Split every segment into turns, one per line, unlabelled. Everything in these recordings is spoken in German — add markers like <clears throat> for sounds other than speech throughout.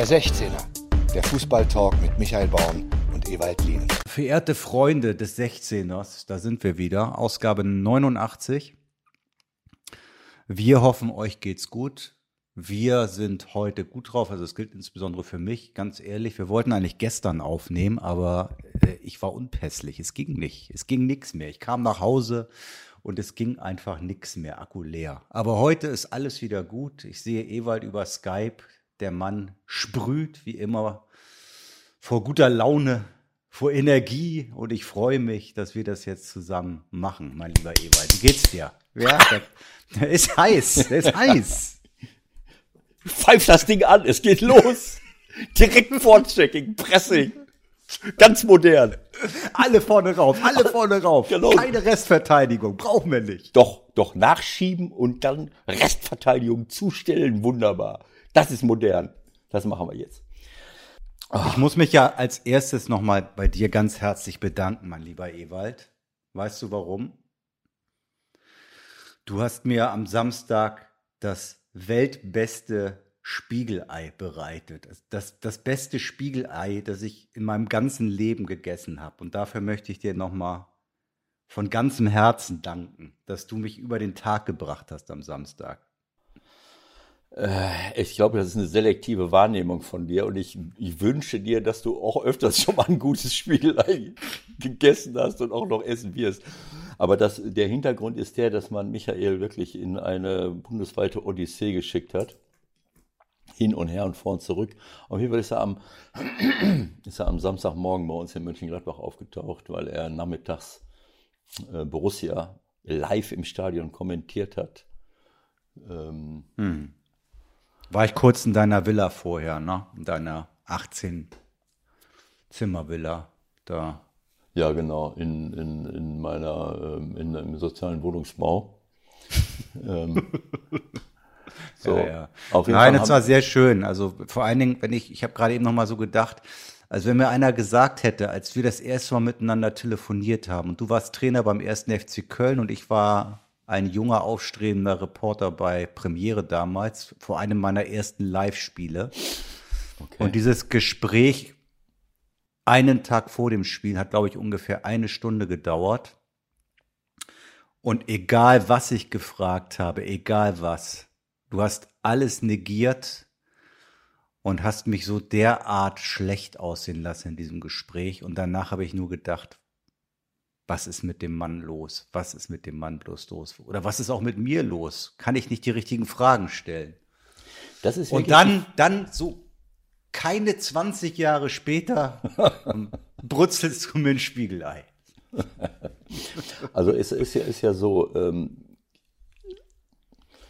Der 16er, der Fußballtalk mit Michael Baum und Ewald Lien.
Verehrte Freunde des 16ers, da sind wir wieder, Ausgabe 89. Wir hoffen, euch geht's gut. Wir sind heute gut drauf, also es gilt insbesondere für mich, ganz ehrlich. Wir wollten eigentlich gestern aufnehmen, aber äh, ich war unpässlich. Es ging nicht. Es ging nichts mehr. Ich kam nach Hause und es ging einfach nichts mehr, Akku leer. Aber heute ist alles wieder gut. Ich sehe Ewald über Skype. Der Mann sprüht wie immer vor guter Laune, vor Energie und ich freue mich, dass wir das jetzt zusammen machen, mein lieber Ewald. Wie geht's dir? Ja, <laughs> der, der ist heiß, der ist <laughs> heiß.
Pfeif das Ding an, es geht los. Direkt Vorchecking, Pressing. Ganz modern.
Alle vorne rauf, alle vorne rauf. <laughs>
Genau.
Keine Restverteidigung, brauchen wir nicht.
Doch, doch nachschieben und dann Restverteidigung zustellen, wunderbar. Das ist modern. Das machen wir jetzt.
Ich muss mich ja als erstes nochmal bei dir ganz herzlich bedanken, mein lieber Ewald. Weißt du warum? Du hast mir am Samstag das weltbeste Spiegelei bereitet. Das, das beste Spiegelei, das ich in meinem ganzen Leben gegessen habe. Und dafür möchte ich dir nochmal von ganzem Herzen danken, dass du mich über den Tag gebracht hast am Samstag.
Äh, Ich glaube, das ist eine selektive Wahrnehmung von dir und ich, ich wünsche dir, dass du auch öfters schon mal ein gutes Spiegelei gegessen hast und auch noch essen wirst. Aber das, der Hintergrund ist der, dass man Michael wirklich in eine bundesweite Odyssee geschickt hat. Hin und her und vor und zurück. Auf jeden Fall ist er am, <clears throat> ist er am Samstagmorgen bei uns in Mönchengladbach aufgetaucht, weil er nachmittags äh, Borussia live im Stadion kommentiert hat. Ähm,
War ich kurz in deiner Villa vorher, ne? In deiner 18 Zimmervilla da.
Ja, genau, in, in, in meiner, ähm, in, im sozialen Wohnungsbau. <laughs> ähm, so,
Ja, ja.
auf jeden
Nein,
Fall
es
haben-
war sehr schön. Also vor allen Dingen, wenn ich, ich habe gerade eben noch mal so gedacht, als wenn mir einer gesagt hätte, als wir das erste Mal miteinander telefoniert haben und du warst Trainer beim ersten FC Köln und ich war ein junger, aufstrebender Reporter bei Premiere damals, vor einem meiner ersten Live-Spiele. Und dieses Gespräch einen Tag vor dem Spiel hat, glaube ich, ungefähr eine Stunde gedauert. Und egal, was ich gefragt habe, egal was, du hast alles negiert und hast mich so derart schlecht aussehen lassen in diesem Gespräch. Und danach habe ich nur gedacht, was ist mit dem Mann los? Was ist mit dem Mann bloß los? Oder was ist auch mit mir los? Kann ich nicht die richtigen Fragen stellen?
das ist
Und dann, dann so keine 20 Jahre später <laughs> brutzelst du mir ein Spiegelei. <laughs>
Also es ist ja, ist ja so, ähm,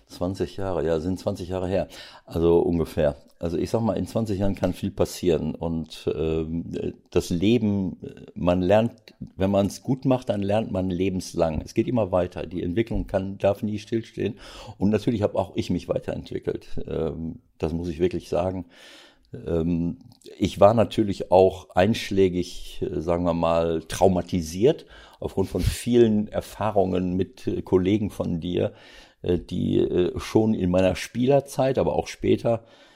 20 Jahre, ja, sind 20 Jahre her. Also ungefähr. Also ich sag mal, in 20 Jahren kann viel passieren. Und ähm, das Leben, äh, man lernt, wenn man es gut macht, dann lernt man lebenslang. Es geht immer weiter. Die Entwicklung kann, darf nie stillstehen. Und natürlich habe auch ich mich weiterentwickelt. Ähm, das muss ich wirklich sagen. Ähm, ich war natürlich auch einschlägig, äh, sagen wir mal, traumatisiert aufgrund von vielen Erfahrungen mit äh, Kollegen von dir, äh, die äh, schon in meiner Spielerzeit, aber auch später, äh,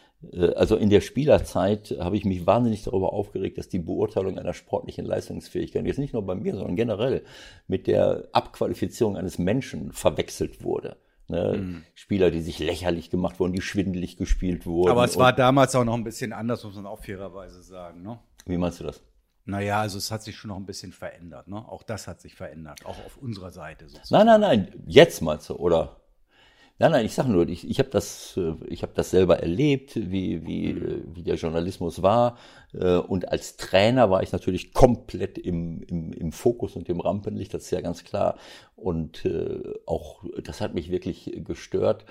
also in der Spielerzeit habe ich mich wahnsinnig darüber aufgeregt, dass die Beurteilung einer sportlichen Leistungsfähigkeit, jetzt nicht nur bei mir, sondern generell mit der Abqualifizierung eines Menschen verwechselt wurde. Ne? Spieler, die sich lächerlich gemacht wurden, die schwindelig gespielt wurden.
Aber es war damals auch noch ein bisschen anders, muss man auch fairerweise sagen. Ne?
Wie meinst du das?
Naja, also es hat sich schon noch ein bisschen verändert. Ne? Auch das hat sich verändert, auch auf unserer Seite sozusagen.
Nein, nein, nein, jetzt meinst du, oder? Nein, nein, ich sage nur, ich, ich habe das, äh, ich habe das selber erlebt, wie, wie, äh, wie der Journalismus war. Äh, Und als Trainer war ich natürlich komplett im, im, im Fokus und im Rampenlicht, das ist ja ganz klar. Und auch, das hat mich wirklich gestört.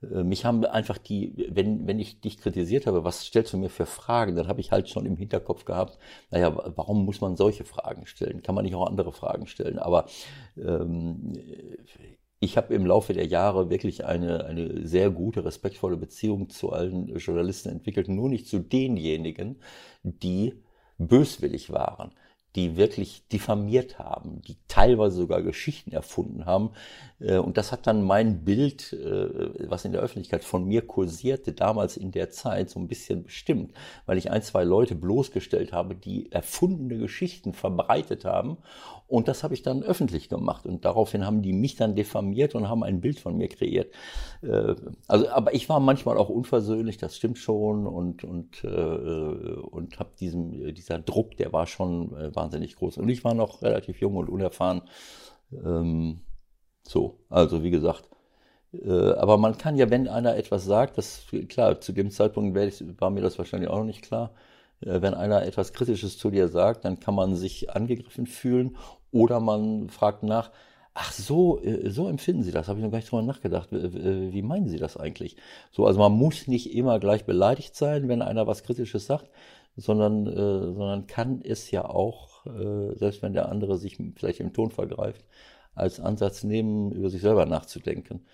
Mich haben einfach die, wenn, wenn ich dich kritisiert habe, was stellst du mir für Fragen, dann habe ich halt schon im Hinterkopf gehabt, naja, wa- warum muss man solche Fragen stellen? Kann man nicht auch andere Fragen stellen? Aber ähm, ich habe im Laufe der Jahre wirklich eine, eine sehr gute, respektvolle Beziehung zu allen Journalisten entwickelt, nur nicht zu denjenigen, die böswillig waren, die wirklich diffamiert haben, die teilweise sogar Geschichten erfunden haben. Äh, und das hat dann mein Bild, äh, was in der Öffentlichkeit von mir kursierte, damals in der Zeit so ein bisschen bestimmt, weil ich ein, zwei Leute bloßgestellt habe, die erfundene Geschichten verbreitet haben. Und das habe ich dann öffentlich gemacht. Und daraufhin haben die mich dann diffamiert und haben ein Bild von mir kreiert. Äh, also, aber ich war manchmal auch unversöhnlich, das stimmt schon. Und, und, und habe diesen, dieser Druck, der war schon wahnsinnig groß. Und ich war noch relativ jung und unerfahren. Ähm, so, also wie gesagt. Äh, aber man kann ja, wenn einer etwas sagt, das klar, zu dem Zeitpunkt war mir das wahrscheinlich auch noch nicht klar. Äh, wenn einer etwas Kritisches zu dir sagt, dann kann man sich angegriffen fühlen oder man fragt nach, ach so, äh, so empfinden Sie das, habe ich noch gar nicht drüber nachgedacht. Wie meinen Sie das eigentlich? So, also man muss nicht immer gleich beleidigt sein, wenn einer was Kritisches sagt, sondern, äh, sondern kann es ja auch, äh, selbst wenn der andere sich vielleicht im Ton vergreift, als Ansatz nehmen, über sich selber nachzudenken.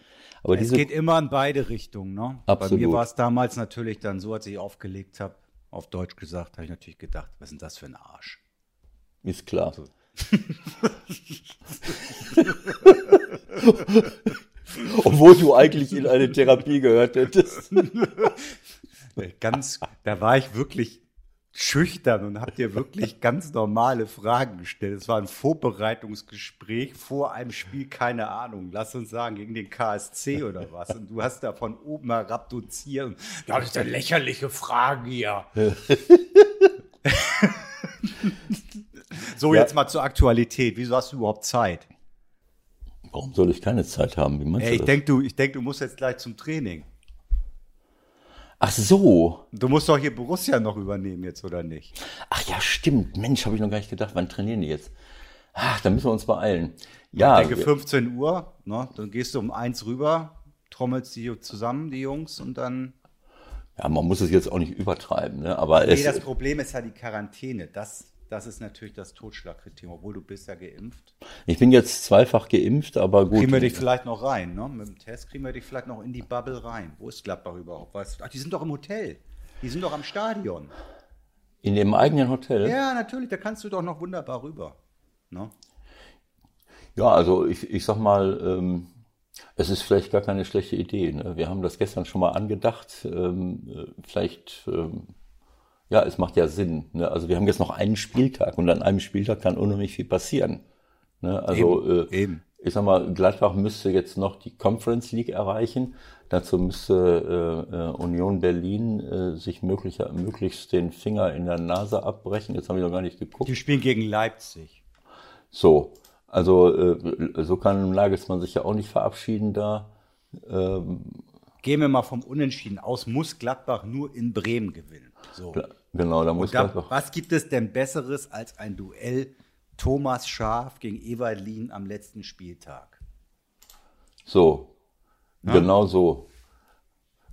Aber es diese, geht immer in beide Richtungen. Ne? Absolut. Bei mir war es damals natürlich dann so, als ich aufgelegt habe, auf Deutsch gesagt, habe ich natürlich gedacht, was ist denn das für ein Arsch?
Ist klar. So. <laughs> Obwohl du eigentlich in eine Therapie gehört hättest. <laughs>
Ganz, da war ich wirklich schüchtern und habt dir wirklich ganz normale Fragen gestellt. Es war ein Vorbereitungsgespräch vor einem Spiel, keine Ahnung, lass uns sagen, gegen den KSC oder was. Und du hast da von oben herab doziert. Das ist eine lächerliche Frage hier. so, ja. jetzt mal zur Aktualität. Wieso hast du überhaupt Zeit?
Warum soll ich keine Zeit haben?
Wie meinst du ich denke, du, denk, du musst jetzt gleich zum Training.
Ach so.
Du musst doch hier Borussia noch übernehmen jetzt, oder nicht?
Ach ja, stimmt. Mensch, habe ich noch gar nicht gedacht, wann trainieren die jetzt? Ach, da müssen wir uns beeilen. Ja.
Ich denke 15 Uhr, ne? Dann gehst du um eins rüber, trommelst die zusammen, die Jungs, und dann.
Ja, man muss es jetzt auch nicht übertreiben, ne? Aber
nee, das Problem ist ja die Quarantäne. Das das ist natürlich das Totschlagkriterium, obwohl du bist ja geimpft.
Ich bin jetzt zweifach geimpft, aber gut.
Kriegen wir dich vielleicht noch rein, ne? Mit dem Test kriegen wir dich vielleicht noch in die Bubble rein. Wo ist Gladbach überhaupt? Weißt, ach, die sind doch im Hotel. Die sind doch am Stadion.
In dem eigenen Hotel?
Ja, natürlich. Da kannst du doch noch wunderbar rüber. Ne?
Ja, also ich, ich sag mal, ähm, es ist vielleicht gar keine schlechte Idee. Ne? Wir haben das gestern schon mal angedacht. Ähm, äh, vielleicht ähm, ja, es macht ja Sinn. Ne? Also wir haben jetzt noch einen Spieltag und an einem Spieltag kann unheimlich viel passieren. Ne? Also eben, äh, eben. ich sag mal, Gladbach müsste jetzt noch die Conference League erreichen. Dazu müsste äh, äh, Union Berlin äh, sich möglicher, möglichst den Finger in der Nase abbrechen. Jetzt habe ich noch gar nicht geguckt.
Die spielen gegen Leipzig.
So, also äh, so kann Nagelsmann sich ja auch nicht verabschieden da. Ähm,
Gehen wir mal vom Unentschieden aus, muss Gladbach nur in Bremen gewinnen. So.
Genau, da muss
da. Was gibt es denn Besseres als ein Duell Thomas Schaf gegen Ewald Lien am letzten Spieltag?
So, ja? genau so.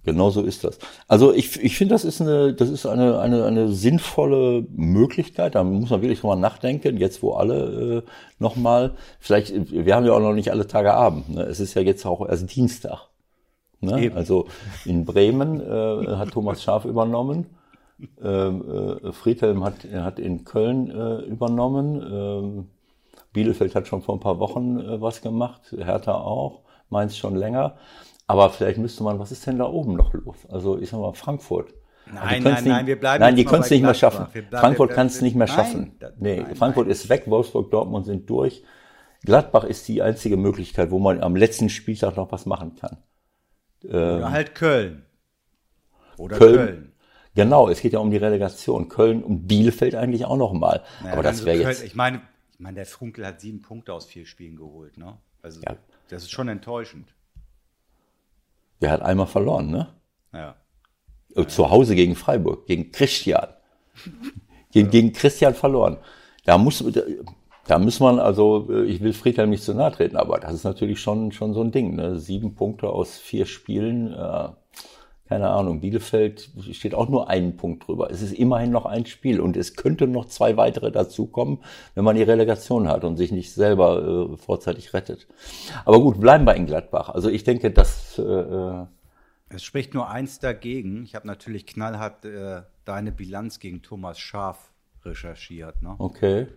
Genau so ist das. Also ich, ich finde, das ist eine, das ist eine, eine, eine sinnvolle Möglichkeit. Da muss man wirklich drüber nachdenken. Jetzt, wo alle äh, nochmal, vielleicht, wir haben ja auch noch nicht alle Tage Abend. Ne? Es ist ja jetzt auch erst Dienstag. Ne? Also in Bremen äh, hat Thomas Schaf übernommen. Ähm, äh, Friedhelm hat, hat in Köln äh, übernommen. Ähm, Bielefeld hat schon vor ein paar Wochen äh, was gemacht, Hertha auch, Mainz schon länger. Aber vielleicht müsste man, was ist denn da oben noch los? Also ich sag mal Frankfurt.
Nein, nein,
nicht,
nein, wir bleiben
Nein, die können es nicht mehr schaffen. Bleiben, Frankfurt kann es nicht mehr schaffen. Nee, nein, Frankfurt nein. ist weg, Wolfsburg, Dortmund sind durch. Gladbach ist die einzige Möglichkeit, wo man am letzten Spieltag noch was machen kann.
Oder ähm, halt Köln.
Oder Köln. Köln. Genau, es geht ja um die Relegation. Köln und Bielefeld eigentlich auch noch mal. Naja, Aber das wäre jetzt.
Ich meine, ich meine, der Funkel hat sieben Punkte aus vier Spielen geholt, ne? Also ja. das ist schon enttäuschend.
Der hat einmal verloren, ne?
Ja.
Äh, zu Hause gegen Freiburg, gegen Christian. <laughs> gegen, ja. gegen Christian verloren. Da muss, da muss man, also äh, ich will Friedhelm nicht zu nahe treten, aber das ist natürlich schon, schon so ein Ding. Ne? Sieben Punkte aus vier Spielen. Äh, keine Ahnung, Bielefeld steht auch nur einen Punkt drüber. Es ist immerhin noch ein Spiel und es könnte noch zwei weitere dazukommen, wenn man die Relegation hat und sich nicht selber äh, vorzeitig rettet. Aber gut, bleiben wir in Gladbach. Also ich denke, dass... Äh, äh
es spricht nur eins dagegen. Ich habe natürlich knallhart äh, deine Bilanz gegen Thomas Schaf recherchiert. Ne?
Okay.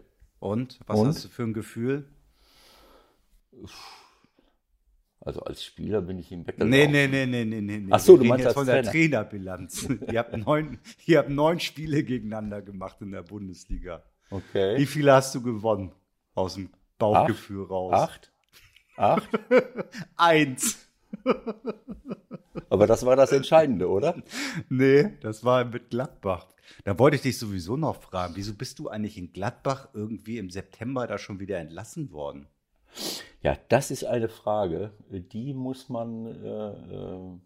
Und was
Und?
hast du für ein Gefühl?
Also als Spieler bin ich ihm weggelaufen.
Nee, nee, nee, nee, nee, nee.
Ach so,
Wir
du meinst
jetzt von der
Trainer.
Trainerbilanz. <laughs> ihr, habt neun, ihr habt neun Spiele gegeneinander gemacht in der Bundesliga. Wie
Okay.
viele hast du gewonnen? Aus dem Bauchgefühl raus.
Acht? Acht? <laughs>
Eins.
Aber das war das Entscheidende, oder?
Nee, das war mit Gladbach. Da wollte ich dich sowieso noch fragen, wieso bist du eigentlich in Gladbach irgendwie im September da schon wieder entlassen worden?
Ja, das ist eine Frage, die muss man äh, äh,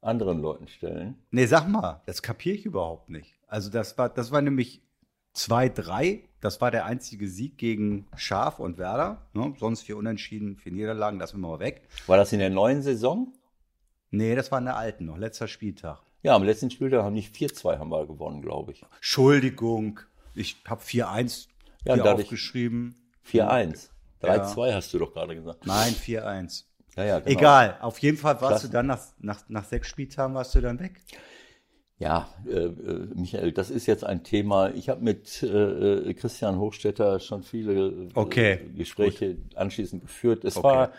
anderen Leuten stellen.
Nee, sag mal, das kapiere ich überhaupt nicht. Also das war, das war nämlich 2-3. Das war der einzige Sieg gegen Schaf und Werder. Ne? Sonst vier Unentschieden, vier Niederlagen, lassen wir mal weg.
War das in der neuen Saison?
Nee, das war in der alten noch, letzter Spieltag.
Ja, am letzten Spieltag haben nicht 4-2 haben wir gewonnen, glaube ich.
Entschuldigung, ich habe 4-1
Ja,
hier aufgeschrieben.
4-1. 3-2 hast du doch gerade gesagt.
Nein, 4-1.
Ja, ja, genau.
Egal, auf jeden Fall warst
Klasse.
du dann nach, nach, nach sechs Spieltagen warst du dann weg.
Ja, äh, äh, Michael, das ist jetzt ein Thema. Ich habe mit äh, äh, Christian Hochstetter schon viele äh,
Okay,
Gespräche anschließend geführt. Es
Okay.
war,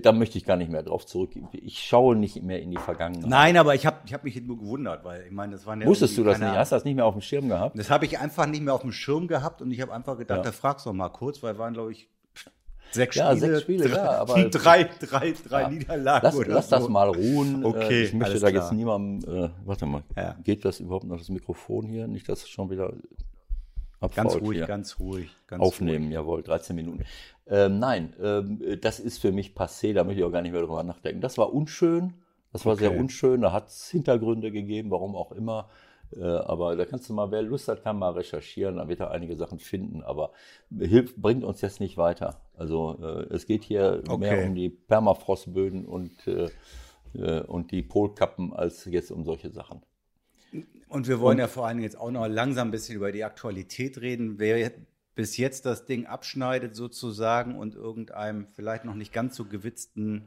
da möchte ich gar nicht mehr drauf zurück. Ich schaue nicht mehr in die Vergangenheit.
Nein, aber ich habe ich hab mich nur gewundert, weil ich meine, das waren ja
Wusstest du das nicht? Hast du das nicht mehr auf dem Schirm gehabt?
Das habe ich einfach nicht mehr auf dem Schirm gehabt und ich habe einfach gedacht,
Ja.
da fragst du mal kurz, weil waren, glaube ich, sechs
Ja,
Spiele.
sechs Spiele,
drei,
ja, aber-
drei, drei, drei
Ja.
Niederlagen
Lass,
oder
lass
so.
das mal ruhen.
Okay,
Äh, ich möchte da
klar.
jetzt niemandem, äh, warte mal,
Ja.
geht das überhaupt noch das Mikrofon hier? Nicht, dass es schon wieder
Ganz ruhig,
hier.
ganz ruhig. Ganz
Aufnehmen, jawohl, 13 Minuten. Ähm, nein, ähm, das ist für mich passé, da möchte ich auch gar nicht mehr drüber nachdenken. Das war unschön, das war sehr
Okay.
unschön, da hat es Hintergründe gegeben, warum auch immer. Äh, aber da kannst du mal, wer Lust hat, kann mal recherchieren, dann wird er einige Sachen finden, aber hilft, bringt uns jetzt nicht weiter. Also äh, es geht hier
Okay.
mehr um die Permafrostböden und, äh, und die Polkappen als jetzt um solche Sachen.
Und wir wollen
Und-
ja vor allen Dingen jetzt auch noch langsam ein bisschen über die Aktualität reden. Wer bis jetzt das Ding abschneidet sozusagen und irgendeinem vielleicht noch nicht ganz so gewitzten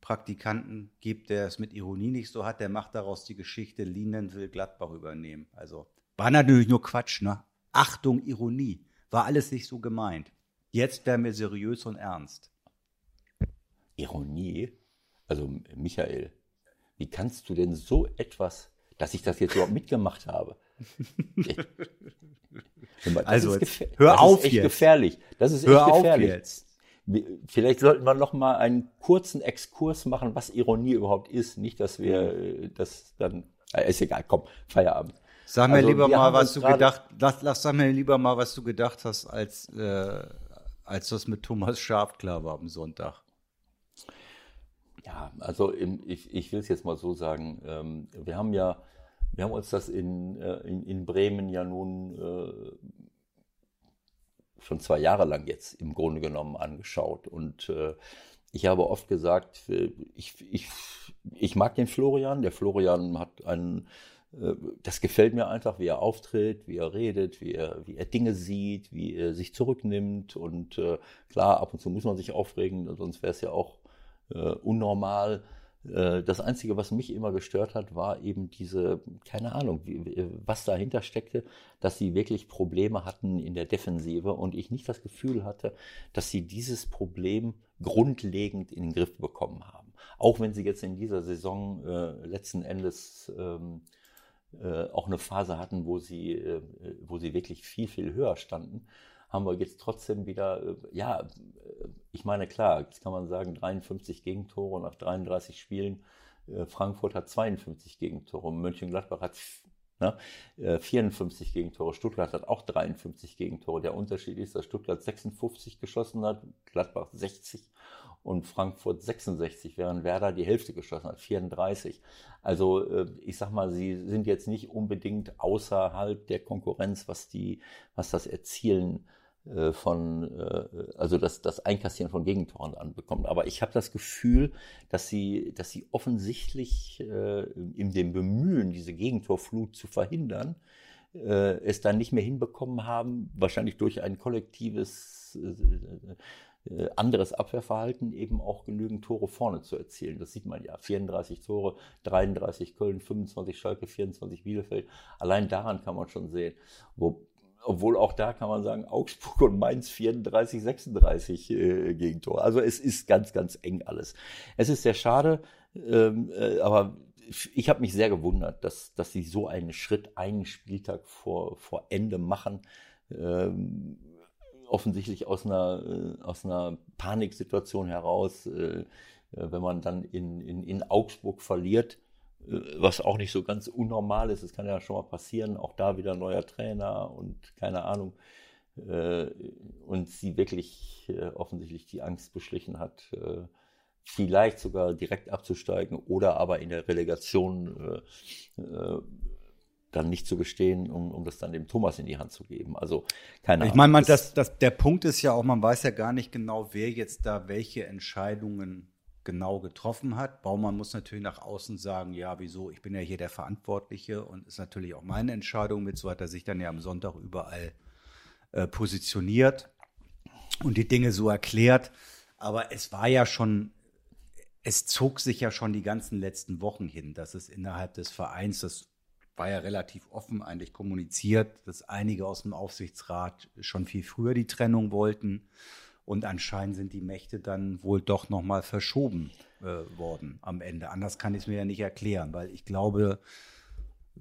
Praktikanten gibt, der es mit Ironie nicht so hat, der macht daraus die Geschichte, Lienen will Gladbach übernehmen. Also war natürlich nur Quatsch, ne? Achtung, Ironie. War alles nicht so gemeint. Jetzt werden wir seriös und ernst.
Ironie. Also Michael, wie kannst du denn so etwas, dass ich das jetzt überhaupt mitgemacht habe? <laughs> Mal, das
Also jetzt hör
das
auf
ist echt
jetzt.
gefährlich. Das ist
Hör
echt
auf
gefährlich.
jetzt.
Vielleicht sollten wir noch mal einen kurzen Exkurs machen, was Ironie überhaupt ist. Nicht, dass wir äh, das dann. Äh, ist egal, komm, Feierabend.
Sag mir
Also,
lieber mal, was du gedacht, lass, lass sag mir lieber mal, was du gedacht hast, als, äh, als das mit Thomas Schaf klar war am Sonntag.
Ja, also im, ich, ich will es jetzt mal so sagen. Ähm, wir haben ja, wir haben uns das in, äh, in, in Bremen ja nun äh, schon zwei Jahre lang jetzt im Grunde genommen angeschaut. Und äh, ich habe oft gesagt, äh, ich, ich, ich mag den Florian. Der Florian hat einen, äh, das gefällt mir einfach, wie er auftritt, wie er redet, wie er, wie er Dinge sieht, wie er sich zurücknimmt. Und äh, klar, ab und zu muss man sich aufregen, sonst wäre es ja auch äh, unnormal. Äh, Das Einzige, was mich immer gestört hat, war eben diese, keine Ahnung, was dahinter steckte, dass sie wirklich Probleme hatten in der Defensive und ich nicht das Gefühl hatte, dass sie dieses Problem grundlegend in den Griff bekommen haben. Auch wenn sie jetzt in dieser Saison äh, letzten Endes ähm, äh, auch eine Phase hatten, wo sie, äh, wo sie wirklich viel, viel höher standen, haben wir jetzt trotzdem wieder, äh, ja, äh, ich meine, klar, jetzt kann man sagen, 53 Gegentore nach 33 Spielen. Äh, Frankfurt hat 52 Gegentore, Mönchengladbach hat ne, äh, 54 Gegentore, Stuttgart hat auch 53 Gegentore. Der Unterschied ist, dass Stuttgart 56 geschossen hat, Gladbach 60 und Frankfurt 66, während Werder die Hälfte geschossen hat, 34. Also ich sag mal, sie sind jetzt nicht unbedingt außerhalb der Konkurrenz, was die, was das Erzielen von, äh, also das, das Einkassieren von Gegentoren anbekommt. Aber ich habe das Gefühl, dass sie, dass sie offensichtlich äh, in dem Bemühen, diese Gegentorflut zu verhindern, äh, es dann nicht mehr hinbekommen haben, wahrscheinlich durch ein kollektives äh, äh, anderes Abwehrverhalten eben auch genügend Tore vorne zu erzielen. Das sieht man ja. 34 Tore, 33 Köln, 25 Schalke, 24 Bielefeld. Allein daran kann man schon sehen. Wo, obwohl auch da kann man sagen, Augsburg und Mainz 34, 36 äh, Gegentor. Also es ist ganz, ganz eng alles. Es ist sehr schade, ähm, äh, aber ich habe mich sehr gewundert, dass, dass sie so einen Schritt einen Spieltag vor, vor Ende machen. Ähm, offensichtlich aus einer, äh, aus einer Paniksituation heraus, äh, wenn man dann in, in, in Augsburg verliert, was auch nicht so ganz unnormal ist. Es kann ja schon mal passieren, auch da wieder neuer Trainer und keine Ahnung. Äh, und sie wirklich äh, offensichtlich die Angst beschlichen hat, vielleicht sogar direkt abzusteigen oder aber in der Relegation dann nicht zu bestehen, um, um das dann dem Thomas in die Hand zu geben. Also keine
Ahnung. Ich meine, man, das, das, der Punkt ist ja auch, man weiß ja gar nicht genau, wer jetzt da welche Entscheidungen genau getroffen hat. Baumann muss natürlich nach außen sagen, ja, wieso, ich bin ja hier der Verantwortliche und ist natürlich auch meine Entscheidung mit, so hat er sich dann ja am Sonntag überall äh, positioniert und die Dinge so erklärt. Aber es war ja schon, es zog sich ja schon die ganzen letzten Wochen hin, dass es innerhalb des Vereins, das war ja relativ offen eigentlich kommuniziert, dass einige aus dem Aufsichtsrat schon viel früher die Trennung wollten. Und anscheinend sind die Mächte dann wohl doch nochmal verschoben äh, worden am Ende. Anders kann ich es mir ja nicht erklären, weil ich glaube,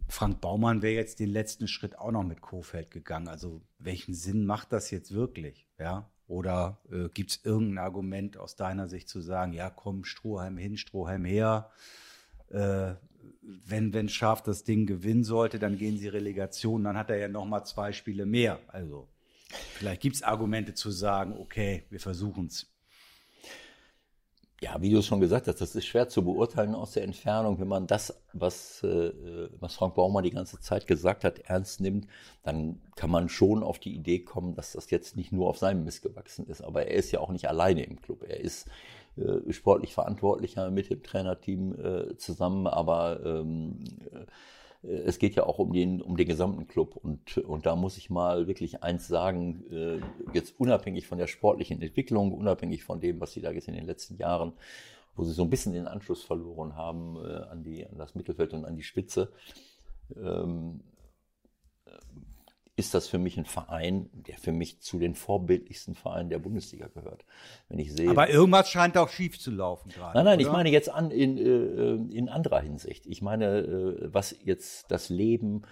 Frank Baumann wäre jetzt den letzten Schritt auch noch mit Kofeld gegangen. Also welchen Sinn macht das jetzt wirklich? Ja? Oder äh, gibt es irgendein Argument aus deiner Sicht zu sagen, ja komm, Strohhalm hin, Strohhalm her. Äh, wenn, wenn Schaf das Ding gewinnen sollte, dann gehen sie Relegation, dann hat er ja noch mal zwei Spiele mehr. Also Vielleicht gibt es Argumente zu sagen, okay, wir versuchen es.
Ja, wie du es schon gesagt hast, das ist schwer zu beurteilen aus der Entfernung. Wenn man das, was, äh, was Frank Baumer die ganze Zeit gesagt hat, ernst nimmt, dann kann man schon auf die Idee kommen, dass das jetzt nicht nur auf seinem Mist gewachsen ist. Aber er ist ja auch nicht alleine im Club. Er ist äh, sportlich Verantwortlicher mit dem Trainerteam äh, zusammen, aber ähm, es geht ja auch um den, um den gesamten Club. Und, und da muss ich mal wirklich eins sagen, äh, jetzt unabhängig von der sportlichen Entwicklung, unabhängig von dem, was sie da jetzt in den letzten Jahren, wo sie so ein bisschen den Anschluss verloren haben äh, an, die, an das Mittelfeld und an die Spitze, ähm, ist das für mich ein Verein, der für mich zu den vorbildlichsten Vereinen der Bundesliga gehört. Wenn ich sehe.
Aber irgendwas scheint auch schief zu laufen gerade.
Nein, nein, oder? ich meine jetzt an, in, äh, in anderer Hinsicht. Ich meine, äh, was jetzt das Leben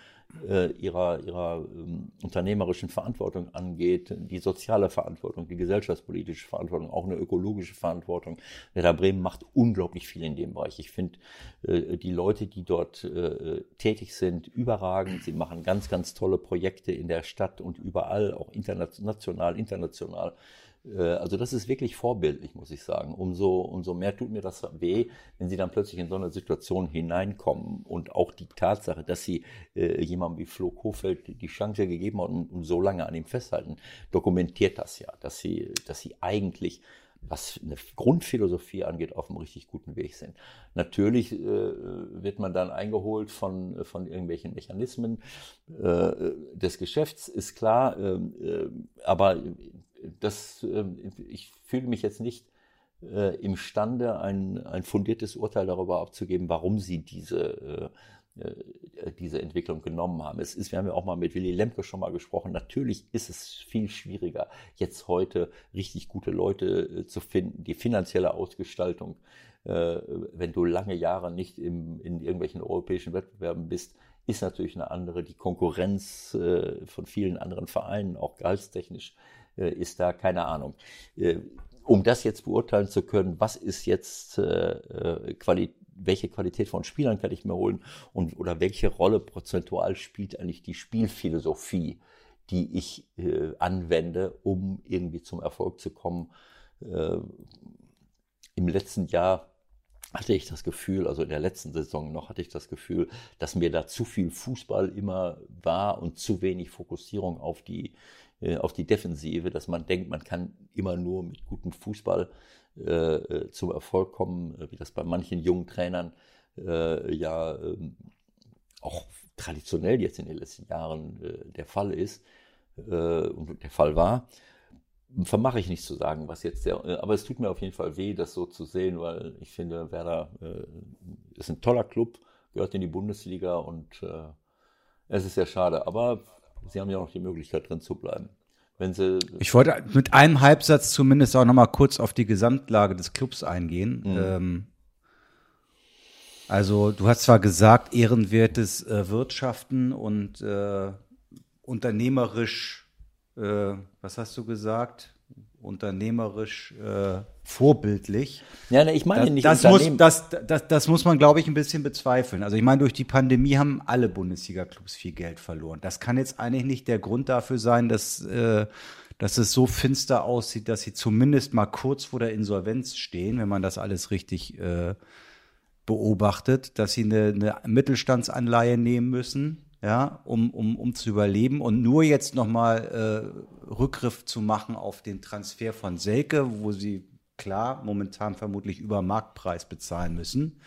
äh, ihrer, ihrer ähm, unternehmerischen Verantwortung angeht, die soziale Verantwortung, die gesellschaftspolitische Verantwortung, auch eine ökologische Verantwortung. Werder Bremen macht unglaublich viel in dem Bereich. Ich finde äh, die Leute, die dort äh, tätig sind, überragend. Sie machen ganz, ganz tolle Projekte in der Stadt und überall, auch international, international. Äh, also das ist wirklich vorbildlich, muss ich sagen. Umso, umso mehr tut mir das weh, wenn sie dann plötzlich in so eine Situation hineinkommen. Und auch die Tatsache, dass sie äh, jemandem wie Flo Kofeld die Chance gegeben haben und, und so lange an ihm festhalten, dokumentiert das ja, dass sie, dass sie eigentlich was eine Grundphilosophie angeht, auf einem richtig guten Weg sind. Natürlich äh, wird man dann eingeholt von, von irgendwelchen Mechanismen äh, des Geschäfts, ist klar, ähm, äh, aber das, ähm, ich fühle mich jetzt nicht äh, imstande, ein, ein fundiertes Urteil darüber abzugeben, warum sie diese, äh, äh, diese Entwicklung genommen haben. Es ist, wir haben ja auch mal mit Willy Lemke schon mal gesprochen, natürlich ist es viel schwieriger, jetzt heute richtig gute Leute zu finden, die finanzielle Ausgestaltung, wenn du lange Jahre nicht im, in irgendwelchen europäischen Wettbewerben bist, ist natürlich eine andere. Die Konkurrenz von vielen anderen Vereinen, auch gehaltstechnisch, äh, ist da keine Ahnung. Äh, um das jetzt beurteilen zu können, was ist jetzt äh, Qualität, welche Qualität von Spielern kann ich mir holen und oder welche Rolle prozentual spielt eigentlich die Spielphilosophie, die ich äh, anwende, um irgendwie zum Erfolg zu kommen. Äh, Im letzten Jahr hatte ich das Gefühl, also in der letzten Saison noch hatte ich das Gefühl, dass mir da zu viel Fußball immer war und zu wenig Fokussierung auf die äh, auf die Defensive, dass man denkt, man kann immer nur mit gutem Fußball äh, äh zum Erfolg kommen, äh, wie das bei manchen jungen Trainern äh, ja äh, auch traditionell jetzt in den letzten Jahren der Fall ist und der Fall war. Vermache ich nicht zu sagen, was jetzt der, aber es tut mir auf jeden Fall weh, das so zu sehen, weil ich finde, Werder ist ein toller Club, gehört in die Bundesliga und es ist sehr schade. Aber Sie haben ja noch die Möglichkeit, drin zu bleiben. Wenn Sie
ich wollte mit einem Halbsatz zumindest auch noch mal kurz auf die Gesamtlage des Clubs eingehen. Mhm. Ähm, also du hast zwar gesagt, ehrenwertes äh, Wirtschaften und äh, unternehmerisch, äh, was hast du gesagt? Unternehmerisch äh, vorbildlich.
Ja, ne, ich meine
das,
nicht
das muss, das, das, das muss man, glaube ich, ein bisschen bezweifeln. Also ich meine, durch die Pandemie haben alle Bundesliga-Clubs viel Geld verloren. Das kann jetzt eigentlich nicht der Grund dafür sein, dass, äh, dass es so finster aussieht, dass sie zumindest mal kurz vor der Insolvenz stehen, wenn man das alles richtig äh, beobachtet, dass sie eine, eine Mittelstandsanleihe nehmen müssen, ja, um, um, um zu überleben und nur jetzt nochmal äh, Rückgriff zu machen auf den Transfer von Selke, wo sie klar momentan vermutlich über Marktpreis bezahlen müssen,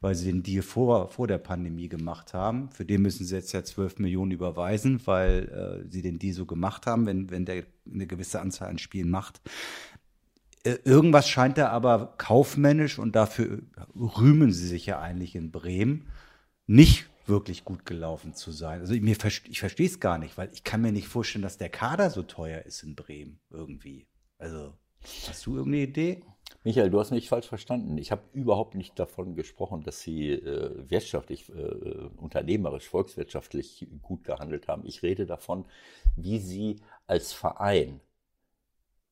weil sie den Deal vor, vor der Pandemie gemacht haben. Für den müssen sie jetzt ja 12 Millionen überweisen, weil äh, sie den Deal so gemacht haben, wenn, wenn der eine gewisse Anzahl an Spielen macht. Äh, irgendwas scheint da aber kaufmännisch und dafür rühmen sie sich ja eigentlich in Bremen nicht wirklich gut gelaufen zu sein. Also mir, ich verstehe es gar nicht, weil ich kann mir nicht vorstellen, dass der Kader so teuer ist in Bremen irgendwie. Also hast du irgendeine Idee?
Michael, du hast mich falsch verstanden. Ich habe überhaupt nicht davon gesprochen, dass Sie äh, wirtschaftlich, äh, unternehmerisch, volkswirtschaftlich gut gehandelt haben. Ich rede davon, wie Sie als Verein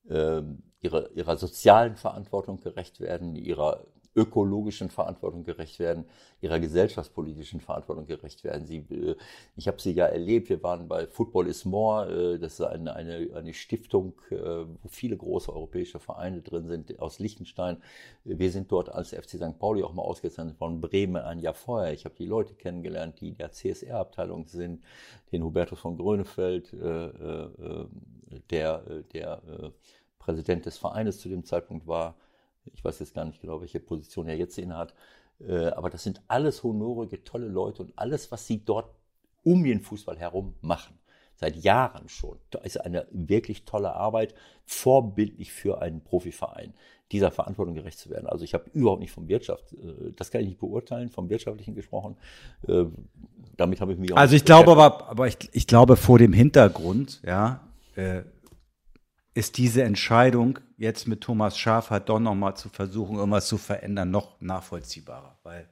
äh, ihrer, ihrer sozialen Verantwortung gerecht werden, ihrer ökologischen Verantwortung gerecht werden, ihrer gesellschaftspolitischen Verantwortung gerecht werden. Sie, äh, ich habe sie ja erlebt, wir waren bei Football is More, äh, das ist eine, eine, eine Stiftung, äh, wo viele große europäische Vereine drin sind, aus Liechtenstein. Wir sind dort als FC St. Pauli auch mal ausgezeichnet von Bremen ein Jahr vorher. Ich habe die Leute kennengelernt, die in der CSR-Abteilung sind, den Hubertus von Grönefeld, der, der Präsident des Vereines zu dem Zeitpunkt war. Ich weiß jetzt gar nicht genau, welche Position er jetzt innehat. Äh, aber das sind alles honorige, tolle Leute und alles, was sie dort um den Fußball herum machen. Seit Jahren schon. Da ist eine wirklich tolle Arbeit, vorbildlich für einen Profiverein, dieser Verantwortung gerecht zu werden. Also ich habe überhaupt nicht von Wirtschaft, äh, das kann ich nicht beurteilen, vom Wirtschaftlichen gesprochen. Äh, damit habe ich mich auch
Also ich glaube aber, aber ich, ich glaube vor dem Hintergrund, ja, ist diese Entscheidung jetzt mit Thomas Schaaf doch nochmal zu versuchen, irgendwas zu verändern, noch nachvollziehbarer. Weil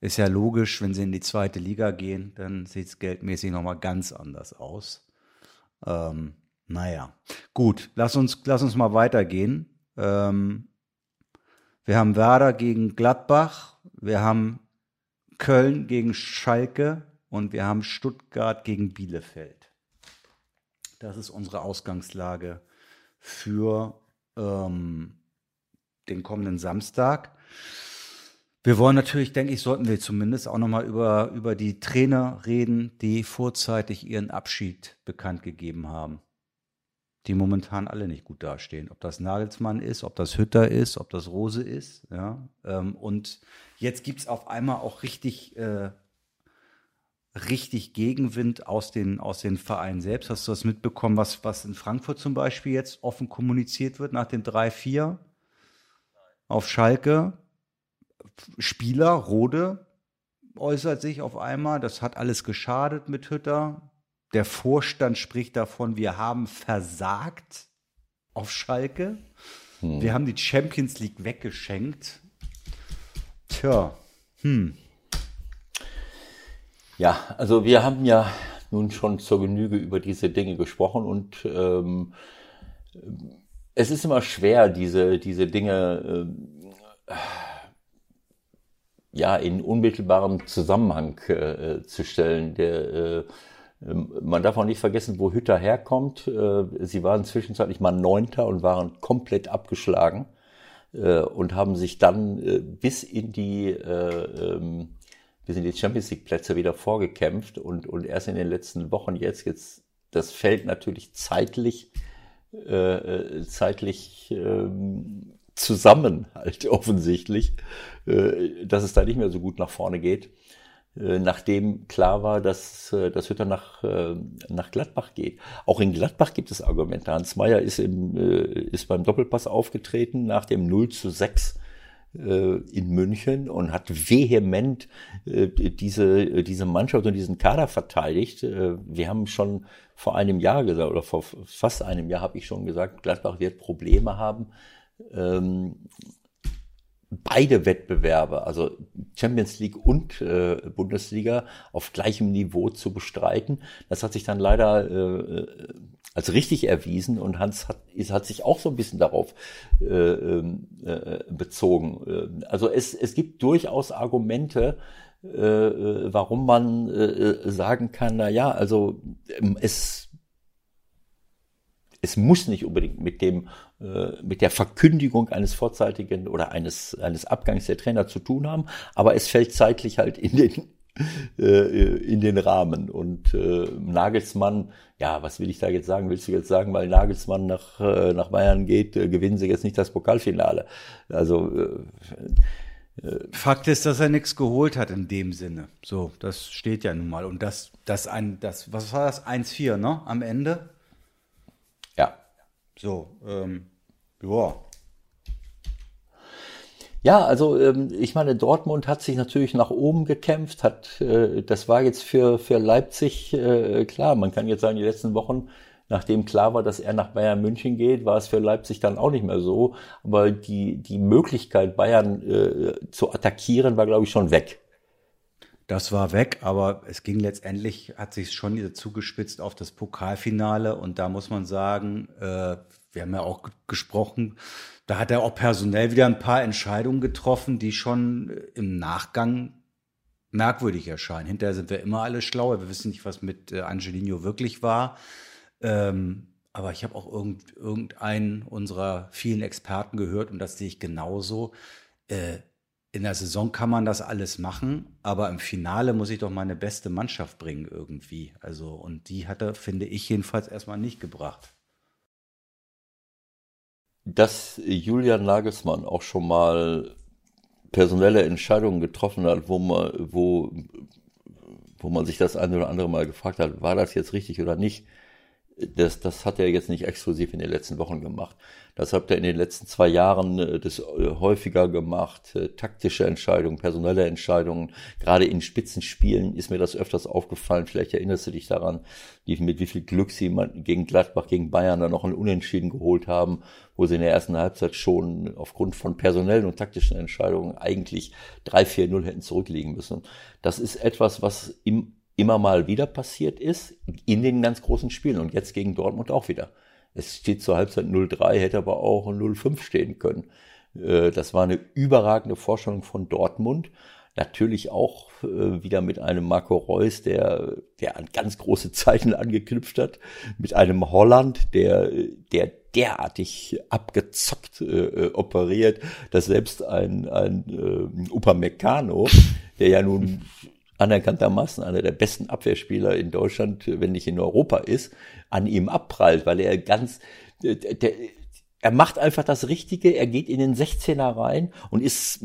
ist ja logisch, wenn sie in die zweite Liga gehen, dann sieht es geldmäßig nochmal ganz anders aus. Ähm, naja, gut, lass uns, lass uns mal weitergehen. Ähm, wir haben Werder gegen Gladbach, wir haben Köln gegen Schalke und wir haben Stuttgart gegen Bielefeld. Das ist unsere Ausgangslage für ähm, den kommenden Samstag. Wir wollen natürlich, denke ich, sollten wir zumindest auch nochmal über, über die Trainer reden, die vorzeitig ihren Abschied bekannt gegeben haben. Die momentan alle nicht gut dastehen. Ob das Nagelsmann ist, ob das Hütter ist, ob das Rose ist. Ja? Ähm, und jetzt gibt es auf einmal auch richtig äh, richtig Gegenwind aus den, aus den Vereinen selbst. Hast du das mitbekommen, was, was in Frankfurt zum Beispiel jetzt offen kommuniziert wird nach dem 3-4 auf Schalke? Spieler, Rode, äußert sich auf einmal, das hat alles geschadet mit Hütter. Der Vorstand spricht davon, wir haben versagt auf Schalke. Hm. Wir haben die Champions League weggeschenkt. Tja, hm.
Ja, also wir haben ja nun schon zur Genüge über diese Dinge gesprochen und ähm, es ist immer schwer, diese, diese Dinge äh, ja in unmittelbarem Zusammenhang äh, zu stellen. Der, äh, man darf auch nicht vergessen, wo Hütter herkommt. Äh, sie waren zwischenzeitlich mal Neunter und waren komplett abgeschlagen äh, und haben sich dann äh, bis in die ähm, wir sind die Champions League Plätze wieder vorgekämpft und, und erst in den letzten Wochen jetzt, jetzt, das fällt natürlich zeitlich, äh, äh zeitlich ähm, zusammen halt <laughs> offensichtlich, äh, dass es da nicht mehr so gut nach vorne geht, äh, nachdem klar war, dass, äh, dass Hütter nach, nach Gladbach geht. Auch in Gladbach gibt es Argumente. Hans Meyer ist, im, ist beim Doppelpass aufgetreten nach dem 0 zu 6 äh, in München und hat vehement äh, diese, diese Mannschaft und diesen Kader verteidigt. Äh, wir haben schon vor einem Jahr gesagt, oder vor fast einem Jahr habe ich schon gesagt, Gladbach wird Probleme haben. Ähm, beide Wettbewerbe, also Champions League und äh, Bundesliga, auf gleichem Niveau zu bestreiten. Das hat sich dann leider äh, als richtig erwiesen und Hans hat, ist, hat sich auch so ein bisschen darauf äh, ähm, äh, bezogen. Äh, also es, es gibt durchaus Argumente, äh, warum man äh, sagen kann, na ja, also ähm, es es muss nicht unbedingt mit dem äh, mit der Verkündigung eines vorzeitigen oder eines eines Abgangs der Trainer zu tun haben, aber es fällt zeitlich halt in den in den Rahmen und äh, Nagelsmann, ja, was will ich da jetzt sagen? Willst du jetzt sagen, weil Nagelsmann nach äh, nach Bayern geht, äh, gewinnen sie jetzt nicht das Pokalfinale? Also
äh, äh, Fakt ist, dass er nichts geholt hat in dem Sinne. So, das steht ja nun mal. Und das, das ein, das, was war das? 1-4, ne? Am Ende?
Ja.
So, ähm, ja.
Ja, also ähm, ich meine, Dortmund hat sich natürlich nach oben gekämpft, hat äh, das war jetzt für für Leipzig äh, klar. Man kann jetzt sagen, die letzten Wochen, nachdem klar war, dass er nach Bayern München geht, war es für Leipzig dann auch nicht mehr so. Aber die die Möglichkeit Bayern äh, zu attackieren war, glaube ich, schon weg.
Das war weg, aber es ging letztendlich, hat sich schon wieder zugespitzt auf das Pokalfinale und da muss man sagen, äh, wir haben ja auch gesprochen, da hat er auch personell wieder ein paar Entscheidungen getroffen, die schon im Nachgang merkwürdig erscheinen. Hinterher sind wir immer alle schlauer. Wir wissen nicht, was mit äh, Angelino wirklich war. Ähm, aber ich habe auch irgend, irgendeinen unserer vielen Experten gehört und das sehe ich genauso. Äh, in der Saison kann man das alles machen, aber im Finale muss ich doch meine beste Mannschaft bringen irgendwie. Also, und die hat er, finde ich, jedenfalls erstmal nicht gebracht.
Dass Julian Nagelsmann auch schon mal personelle Entscheidungen getroffen hat, wo man, wo, wo man sich das eine oder andere Mal gefragt hat, war das jetzt richtig oder nicht, das, das hat er jetzt nicht exklusiv in den letzten Wochen gemacht. Das hat er in den letzten zwei Jahren äh, das äh, häufiger gemacht. Äh, taktische Entscheidungen, personelle Entscheidungen. Gerade in Spitzenspielen ist mir das öfters aufgefallen. Vielleicht erinnerst du dich daran, wie, mit wie viel Glück sie gegen Gladbach, gegen Bayern dann noch einen Unentschieden geholt haben, wo sie in der ersten Halbzeit schon aufgrund von personellen und taktischen Entscheidungen eigentlich 3-4-0 hätten zurückliegen müssen. Das ist etwas, was im immer mal wieder passiert ist, in den ganz großen Spielen und jetzt gegen Dortmund auch wieder. Es steht zur Halbzeit 0-3, hätte aber auch 0-5 stehen können. Äh, das war eine überragende Vorstellung von Dortmund. Natürlich auch äh, wieder mit einem Marco Reus, der, der an ganz große Zeiten angeknüpft hat, mit einem Holland, der, der derartig abgezockt äh, operiert, dass selbst ein, ein äh, Upamecano, der ja nun <laughs> anerkanntermaßen einer der besten Abwehrspieler in Deutschland, wenn nicht in Europa ist, an ihm abprallt, weil er ganz, der, der, er macht einfach das Richtige, er geht in den 16er rein und ist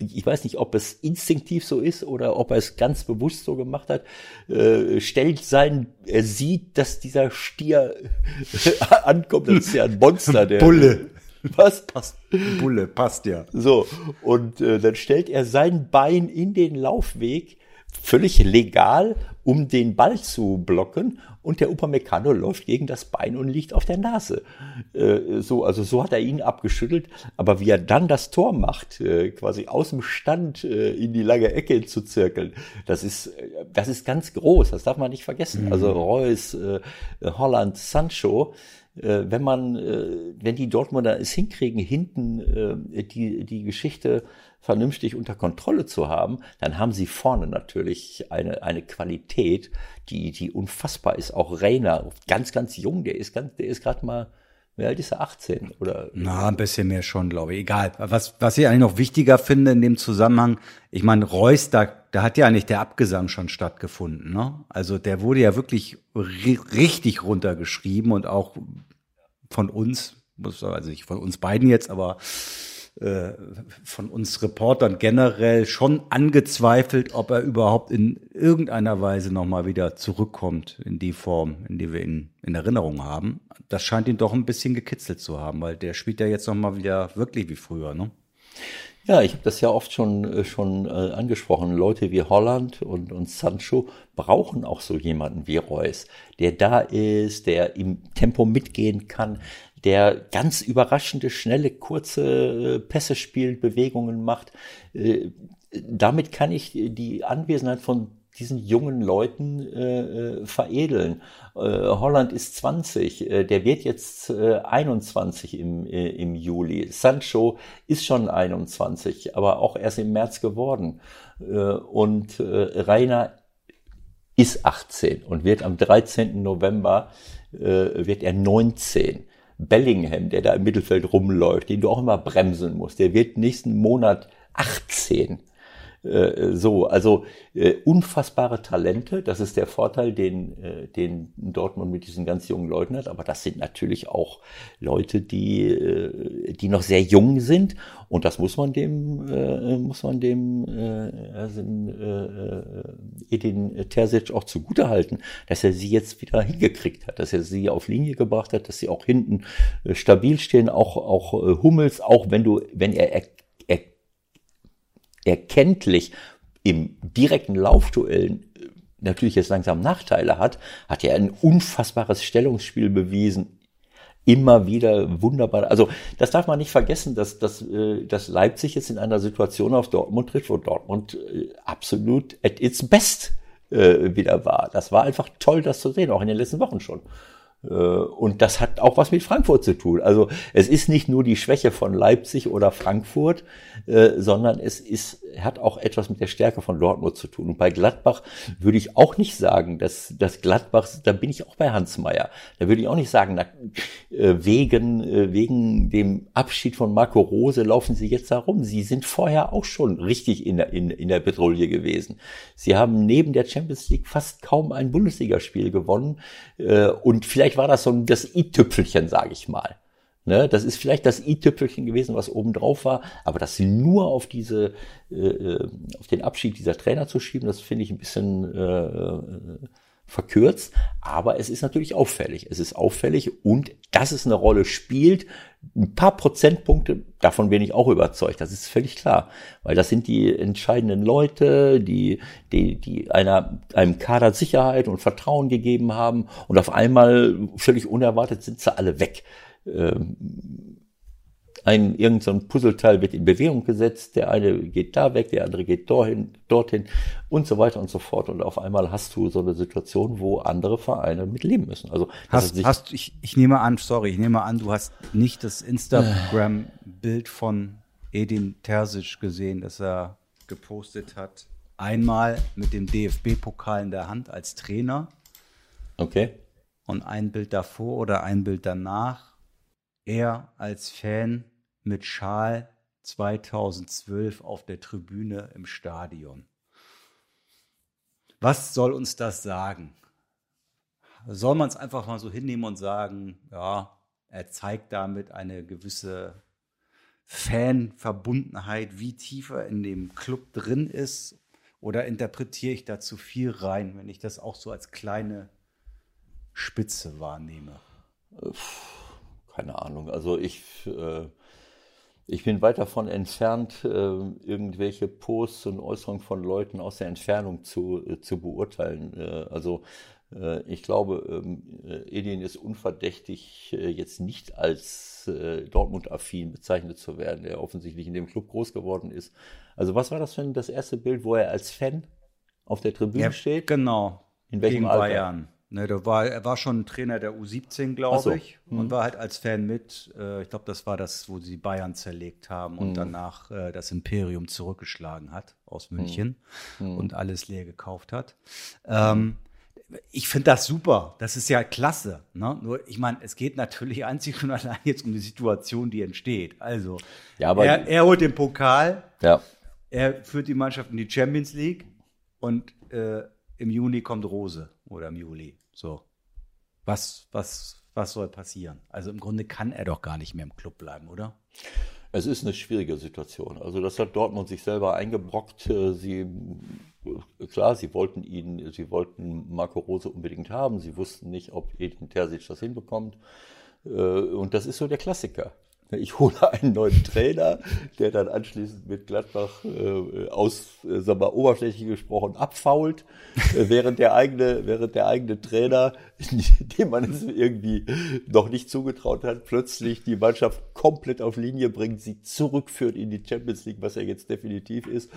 ich weiß nicht, ob es instinktiv so ist oder ob er es ganz bewusst so gemacht hat, äh, stellt sein, er sieht, dass dieser Stier <laughs> ankommt, das ist ja ein Monster, der.
Bulle.
Was?
Passt. Bulle, passt ja.
So, und äh, dann stellt er sein Bein in den Laufweg, völlig legal, um den Ball zu blocken und der Upamecano läuft gegen das Bein und liegt auf der Nase. Äh, so, also so hat er ihn abgeschüttelt, aber wie er dann das Tor macht, äh, quasi aus dem Stand äh, in die lange Ecke zu zirkeln, das ist, äh, das ist ganz groß, das darf man nicht vergessen. Mhm. Also Reus, äh, Holland, Sancho, äh, wenn man, wenn die Dortmunder es hinkriegen, hinten die, die Geschichte vernünftig unter Kontrolle zu haben, dann haben sie vorne natürlich eine, eine Qualität, die, die unfassbar ist. Auch Rainer, ganz, ganz jung, der ist ganz, der ist gerade mal, wie alt ist er? 18 oder?
Na, ein bisschen mehr schon, glaube ich. Egal. Was, was ich eigentlich noch wichtiger finde in dem Zusammenhang, ich meine, Reus, da, da hat ja eigentlich der Abgesang schon stattgefunden, ne? Also der wurde ja wirklich richtig runtergeschrieben und auch von uns, also nicht von uns beiden jetzt, aber äh, von uns Reportern generell schon angezweifelt, ob er überhaupt in irgendeiner Weise nochmal wieder zurückkommt in die Form, in die wir ihn in Erinnerung haben. Das scheint ihn doch ein bisschen gekitzelt zu haben, weil der spielt ja jetzt nochmal wieder wirklich wie früher, ne?
Ja, ich habe das ja oft schon, äh, schon äh, angesprochen. Leute wie Holland und, und Sancho brauchen auch so jemanden wie Reus, der da ist, der im Tempo mitgehen kann, der ganz überraschende, schnelle, kurze äh, Pässe spielt, Bewegungen macht. Äh, damit kann ich die Anwesenheit von diesen jungen Leuten äh, veredeln. Äh, Holland ist 20, äh, der wird jetzt äh, 21 im, äh, im Juli. Sancho ist schon 21, aber auch erst im März geworden. Äh, und äh, Rainer ist 18 und wird am 13. November äh, wird er 19. Bellingham, der da im Mittelfeld rumläuft, den du auch immer bremsen musst, der wird nächsten Monat 18. Äh, so, also äh, unfassbare Talente, das ist der Vorteil, den, äh, den Dortmund mit diesen ganz jungen Leuten hat, aber das sind natürlich auch Leute, die, die noch sehr jung sind. Und das muss man dem, muss man dem äh, also, Edin Terzic auch zugutehalten, dass er sie jetzt wieder hingekriegt hat, dass er sie auf Linie gebracht hat, dass sie auch hinten stabil stehen, auch, auch Hummels, auch wenn du, wenn er erkenntlich im direkten Laufduellen äh, natürlich jetzt langsam Nachteile hat, hat er ein unfassbares Stellungsspiel bewiesen. Immer wieder wunderbar. Also das darf man nicht vergessen, dass, dass, äh, dass Leipzig jetzt in einer Situation auf Dortmund trifft, wo Dortmund äh, absolut at its best wieder war. Das war einfach toll, das zu sehen, auch in den letzten Wochen schon. Äh, und das hat auch was mit Frankfurt zu tun. Also es ist nicht nur die Schwäche von Leipzig oder Frankfurt, äh, sondern es ist, hat auch etwas mit der Stärke von Dortmund zu tun. Und bei Gladbach würde ich auch nicht sagen, dass, dass Gladbach, da bin ich auch bei Hans Meyer, da würde ich auch nicht sagen, na, äh, wegen, wegen dem Abschied von Marco Rose laufen sie jetzt herum. Sie sind vorher auch schon richtig in der, in, in der Petrouille gewesen. Sie haben neben der Champions League fast kaum ein Bundesligaspiel gewonnen und vielleicht vielleicht war das so das i-Tüpfelchen, sage ich mal. Ne, das ist vielleicht das i-Tüpfelchen gewesen, was oben drauf war, aber das nur auf diese, äh, äh, auf den Abschied dieser Trainer zu schieben, das finde ich ein bisschen äh, verkürzt, aber es ist natürlich auffällig. Es ist auffällig und dass es eine Rolle spielt, ein paar Prozentpunkte, davon bin ich auch überzeugt, das ist völlig klar, weil das sind die entscheidenden Leute, die, die, die einer, einem Kader Sicherheit und Vertrauen gegeben haben und auf einmal völlig unerwartet sind sie alle weg. Ähm, ein irgendein so Puzzleteil wird in Bewegung gesetzt, der eine geht da weg, der andere geht dorthin, dorthin und so weiter und so fort. Und auf einmal hast du so eine Situation, wo andere Vereine mit leben müssen. Also
hast, hast ich, ich nehme an, sorry, ich nehme an, du hast nicht das Instagram-Bild von Edin Terzic gesehen, das er gepostet hat. Einmal mit dem DFB-Pokal in der Hand als Trainer.
Okay.
Und ein Bild davor oder ein Bild danach. Er als Fan mit Schal 2012 auf der Tribüne im Stadion. Was soll uns das sagen? Soll man es einfach mal so hinnehmen und sagen, ja, er zeigt damit eine gewisse Fanverbundenheit, wie tiefer in dem Club drin ist? Oder interpretiere ich da zu viel rein, wenn ich das auch so als kleine Spitze wahrnehme?
Keine Ahnung. Also ich, äh, ich bin weit davon entfernt, äh, irgendwelche Posts und Äußerungen von Leuten aus der Entfernung zu, äh, zu beurteilen. Äh, also ich glaube, ähm, äh, Edin ist unverdächtig, jetzt nicht als Dortmund-affin bezeichnet zu werden, der offensichtlich in dem Club groß geworden ist. Also was war das für das erste Bild, wo er als Fan auf der Tribüne ja, steht?
Genau.
In welchem Gegen Alter? Bayern.
Ne, der war, er war schon Trainer der U17, glaube so. ich, mhm. und war halt als Fan mit. Äh, ich glaube, das war das, wo sie Bayern zerlegt haben und mhm. danach äh, das Imperium zurückgeschlagen hat aus mhm. München mhm. und alles leer gekauft hat. Ähm, ich finde das super. Das ist ja klasse. Ne? Nur, ich meine, es geht natürlich <laughs> einzig und allein jetzt um die Situation, die entsteht. Also, ja, er, er holt den Pokal,
ja.
er führt die Mannschaft in die Champions League und äh, im Juni kommt Rose oder im Juli. So. Was, was, was soll passieren? Also im Grunde kann er doch gar nicht mehr im Club bleiben, oder?
Es ist eine schwierige Situation. Also das hat Dortmund sich selber eingebrockt. Äh, sie, klar, sie wollten ihn, sie wollten Marco Rose unbedingt haben. Sie wussten nicht, ob Edin Terzic das hinbekommt. Äh, und das ist so der Klassiker. Ich hole einen neuen Trainer, der dann anschließend mit Gladbach äh, aus, äh, sagen wir, oberflächlich gesprochen abfault, äh, während der eigene, während der eigene Trainer, <laughs> dem man es irgendwie noch nicht zugetraut hat, plötzlich die Mannschaft komplett auf Linie bringt, sie zurückführt in die Champions League, was er jetzt definitiv ist,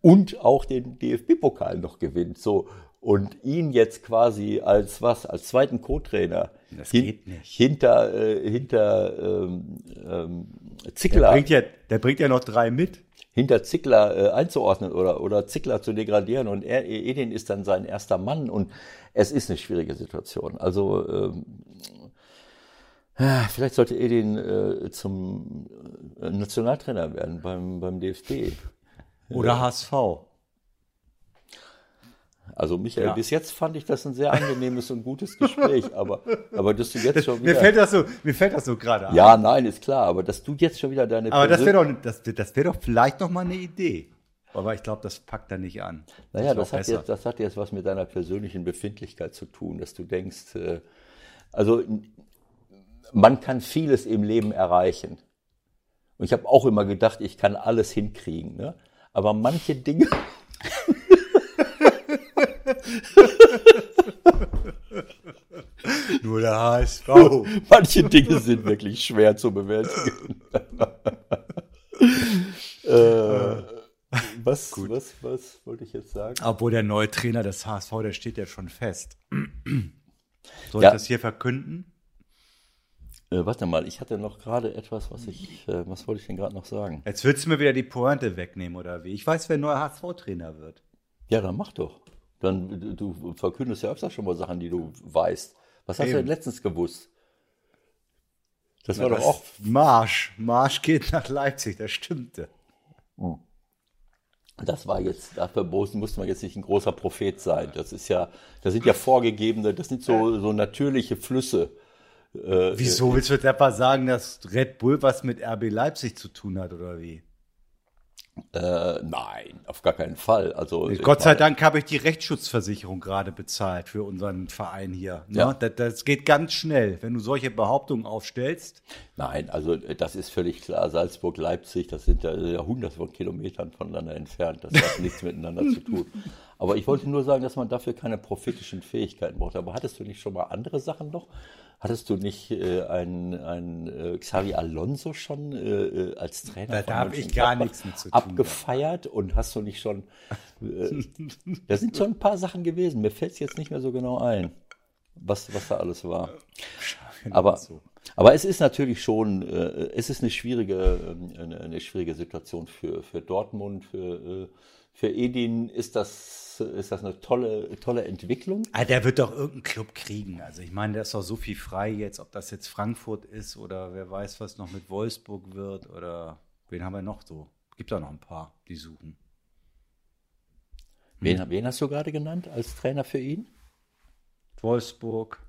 und auch den DFB-Pokal noch gewinnt. So und ihn jetzt quasi als was, als zweiten Co-Trainer hin, hinter äh, hinter ähm, ähm, Zickler.
Der bringt, ja, der bringt ja noch drei mit.
Hinter Zickler äh, einzuordnen oder oder Zickler zu degradieren und er, Edin ist dann sein erster Mann und es ist eine schwierige Situation. Also ähm, Vielleicht sollte Edin äh, zum äh, Nationaltrainer werden beim, beim DFB.
Oder HSV.
Also Michael, ja. bis jetzt fand ich das ein sehr angenehmes und gutes Gespräch, aber, aber dass du jetzt schon
wieder... Mir fällt das so, mir fällt das so gerade
an. Ja, nein, ist klar, aber dass du jetzt schon wieder deine...
Aber das wäre doch, das, das wäre doch vielleicht noch mal eine Idee. Aber ich glaube, das packt er nicht an.
Naja, das, das hat, jetzt, das hat jetzt was mit deiner persönlichen Befindlichkeit zu tun, dass du denkst, äh, also man kann vieles im Leben erreichen. Und ich habe auch immer gedacht, ich kann alles hinkriegen. Ne? Aber manche Dinge... <laughs>
Nur der HSV. <laughs>
Manche Dinge sind wirklich schwer zu bewältigen. <laughs> äh, was, Gut. was, was wollte ich jetzt sagen?
Obwohl der neue Trainer des HSV, der steht ja schon fest. <clears throat> Soll ja. ich das hier verkünden?
Äh, warte mal, ich hatte noch gerade etwas, was ich, äh, was wollte ich denn gerade noch sagen?
Jetzt willst du mir wieder die Pointe wegnehmen, oder wie? Ich weiß, wer neuer HSV-Trainer wird.
Ja, dann mach doch. Dann, du verkündest ja öfter schon mal Sachen, die du weißt. Was hast Eben. du denn letztens gewusst?
Das Na, war doch auch. Marsch. Marsch geht nach Leipzig, das stimmte. Hm.
Das war jetzt, dafür musste man jetzt nicht ein großer Prophet sein. Das ist ja, das sind ja vorgegebene, das sind so, so natürliche Flüsse.
Äh, Wieso willst du etwa sagen, dass Red Bull was mit RB Leipzig zu tun hat, oder wie?
Äh, nein, auf gar keinen Fall. Also
Gott sei Dank habe ich die Rechtsschutzversicherung gerade bezahlt für unseren Verein hier. Ne? Ja. Das, das, geht ganz schnell, wenn du solche Behauptungen aufstellst.
Nein, also das ist völlig klar. Salzburg, Leipzig, das sind ja hunderte von Kilometern voneinander entfernt. Das hat nichts <laughs> miteinander zu tun. Aber ich wollte nur sagen, dass man dafür keine prophetischen Fähigkeiten braucht. Aber hattest du nicht schon mal andere Sachen noch? Hattest du nicht äh, einen, einen äh, Xavi Alonso schon äh, äh als Trainer
da, da habe ich gar nichts mit zu tun.
Abgefeiert und hast du nicht schon. Äh, <laughs> da sind schon ein paar Sachen gewesen. Mir fällt es jetzt nicht mehr so genau ein, was, was da alles war. Aber, aber es ist natürlich schon, äh, es ist eine schwierige, äh, eine, eine schwierige Situation für, für Dortmund, für, äh, für Edin ist das, ist das eine tolle, tolle Entwicklung.
Ah, der wird doch irgendeinen Club kriegen. Also ich meine, der ist doch so viel frei jetzt, ob das jetzt Frankfurt ist oder wer weiß, was noch mit Wolfsburg wird oder wen haben wir noch so? Gibt da noch ein paar, die suchen.
Wen, hm. wen hast du gerade genannt als Trainer für ihn?
Wolfsburg,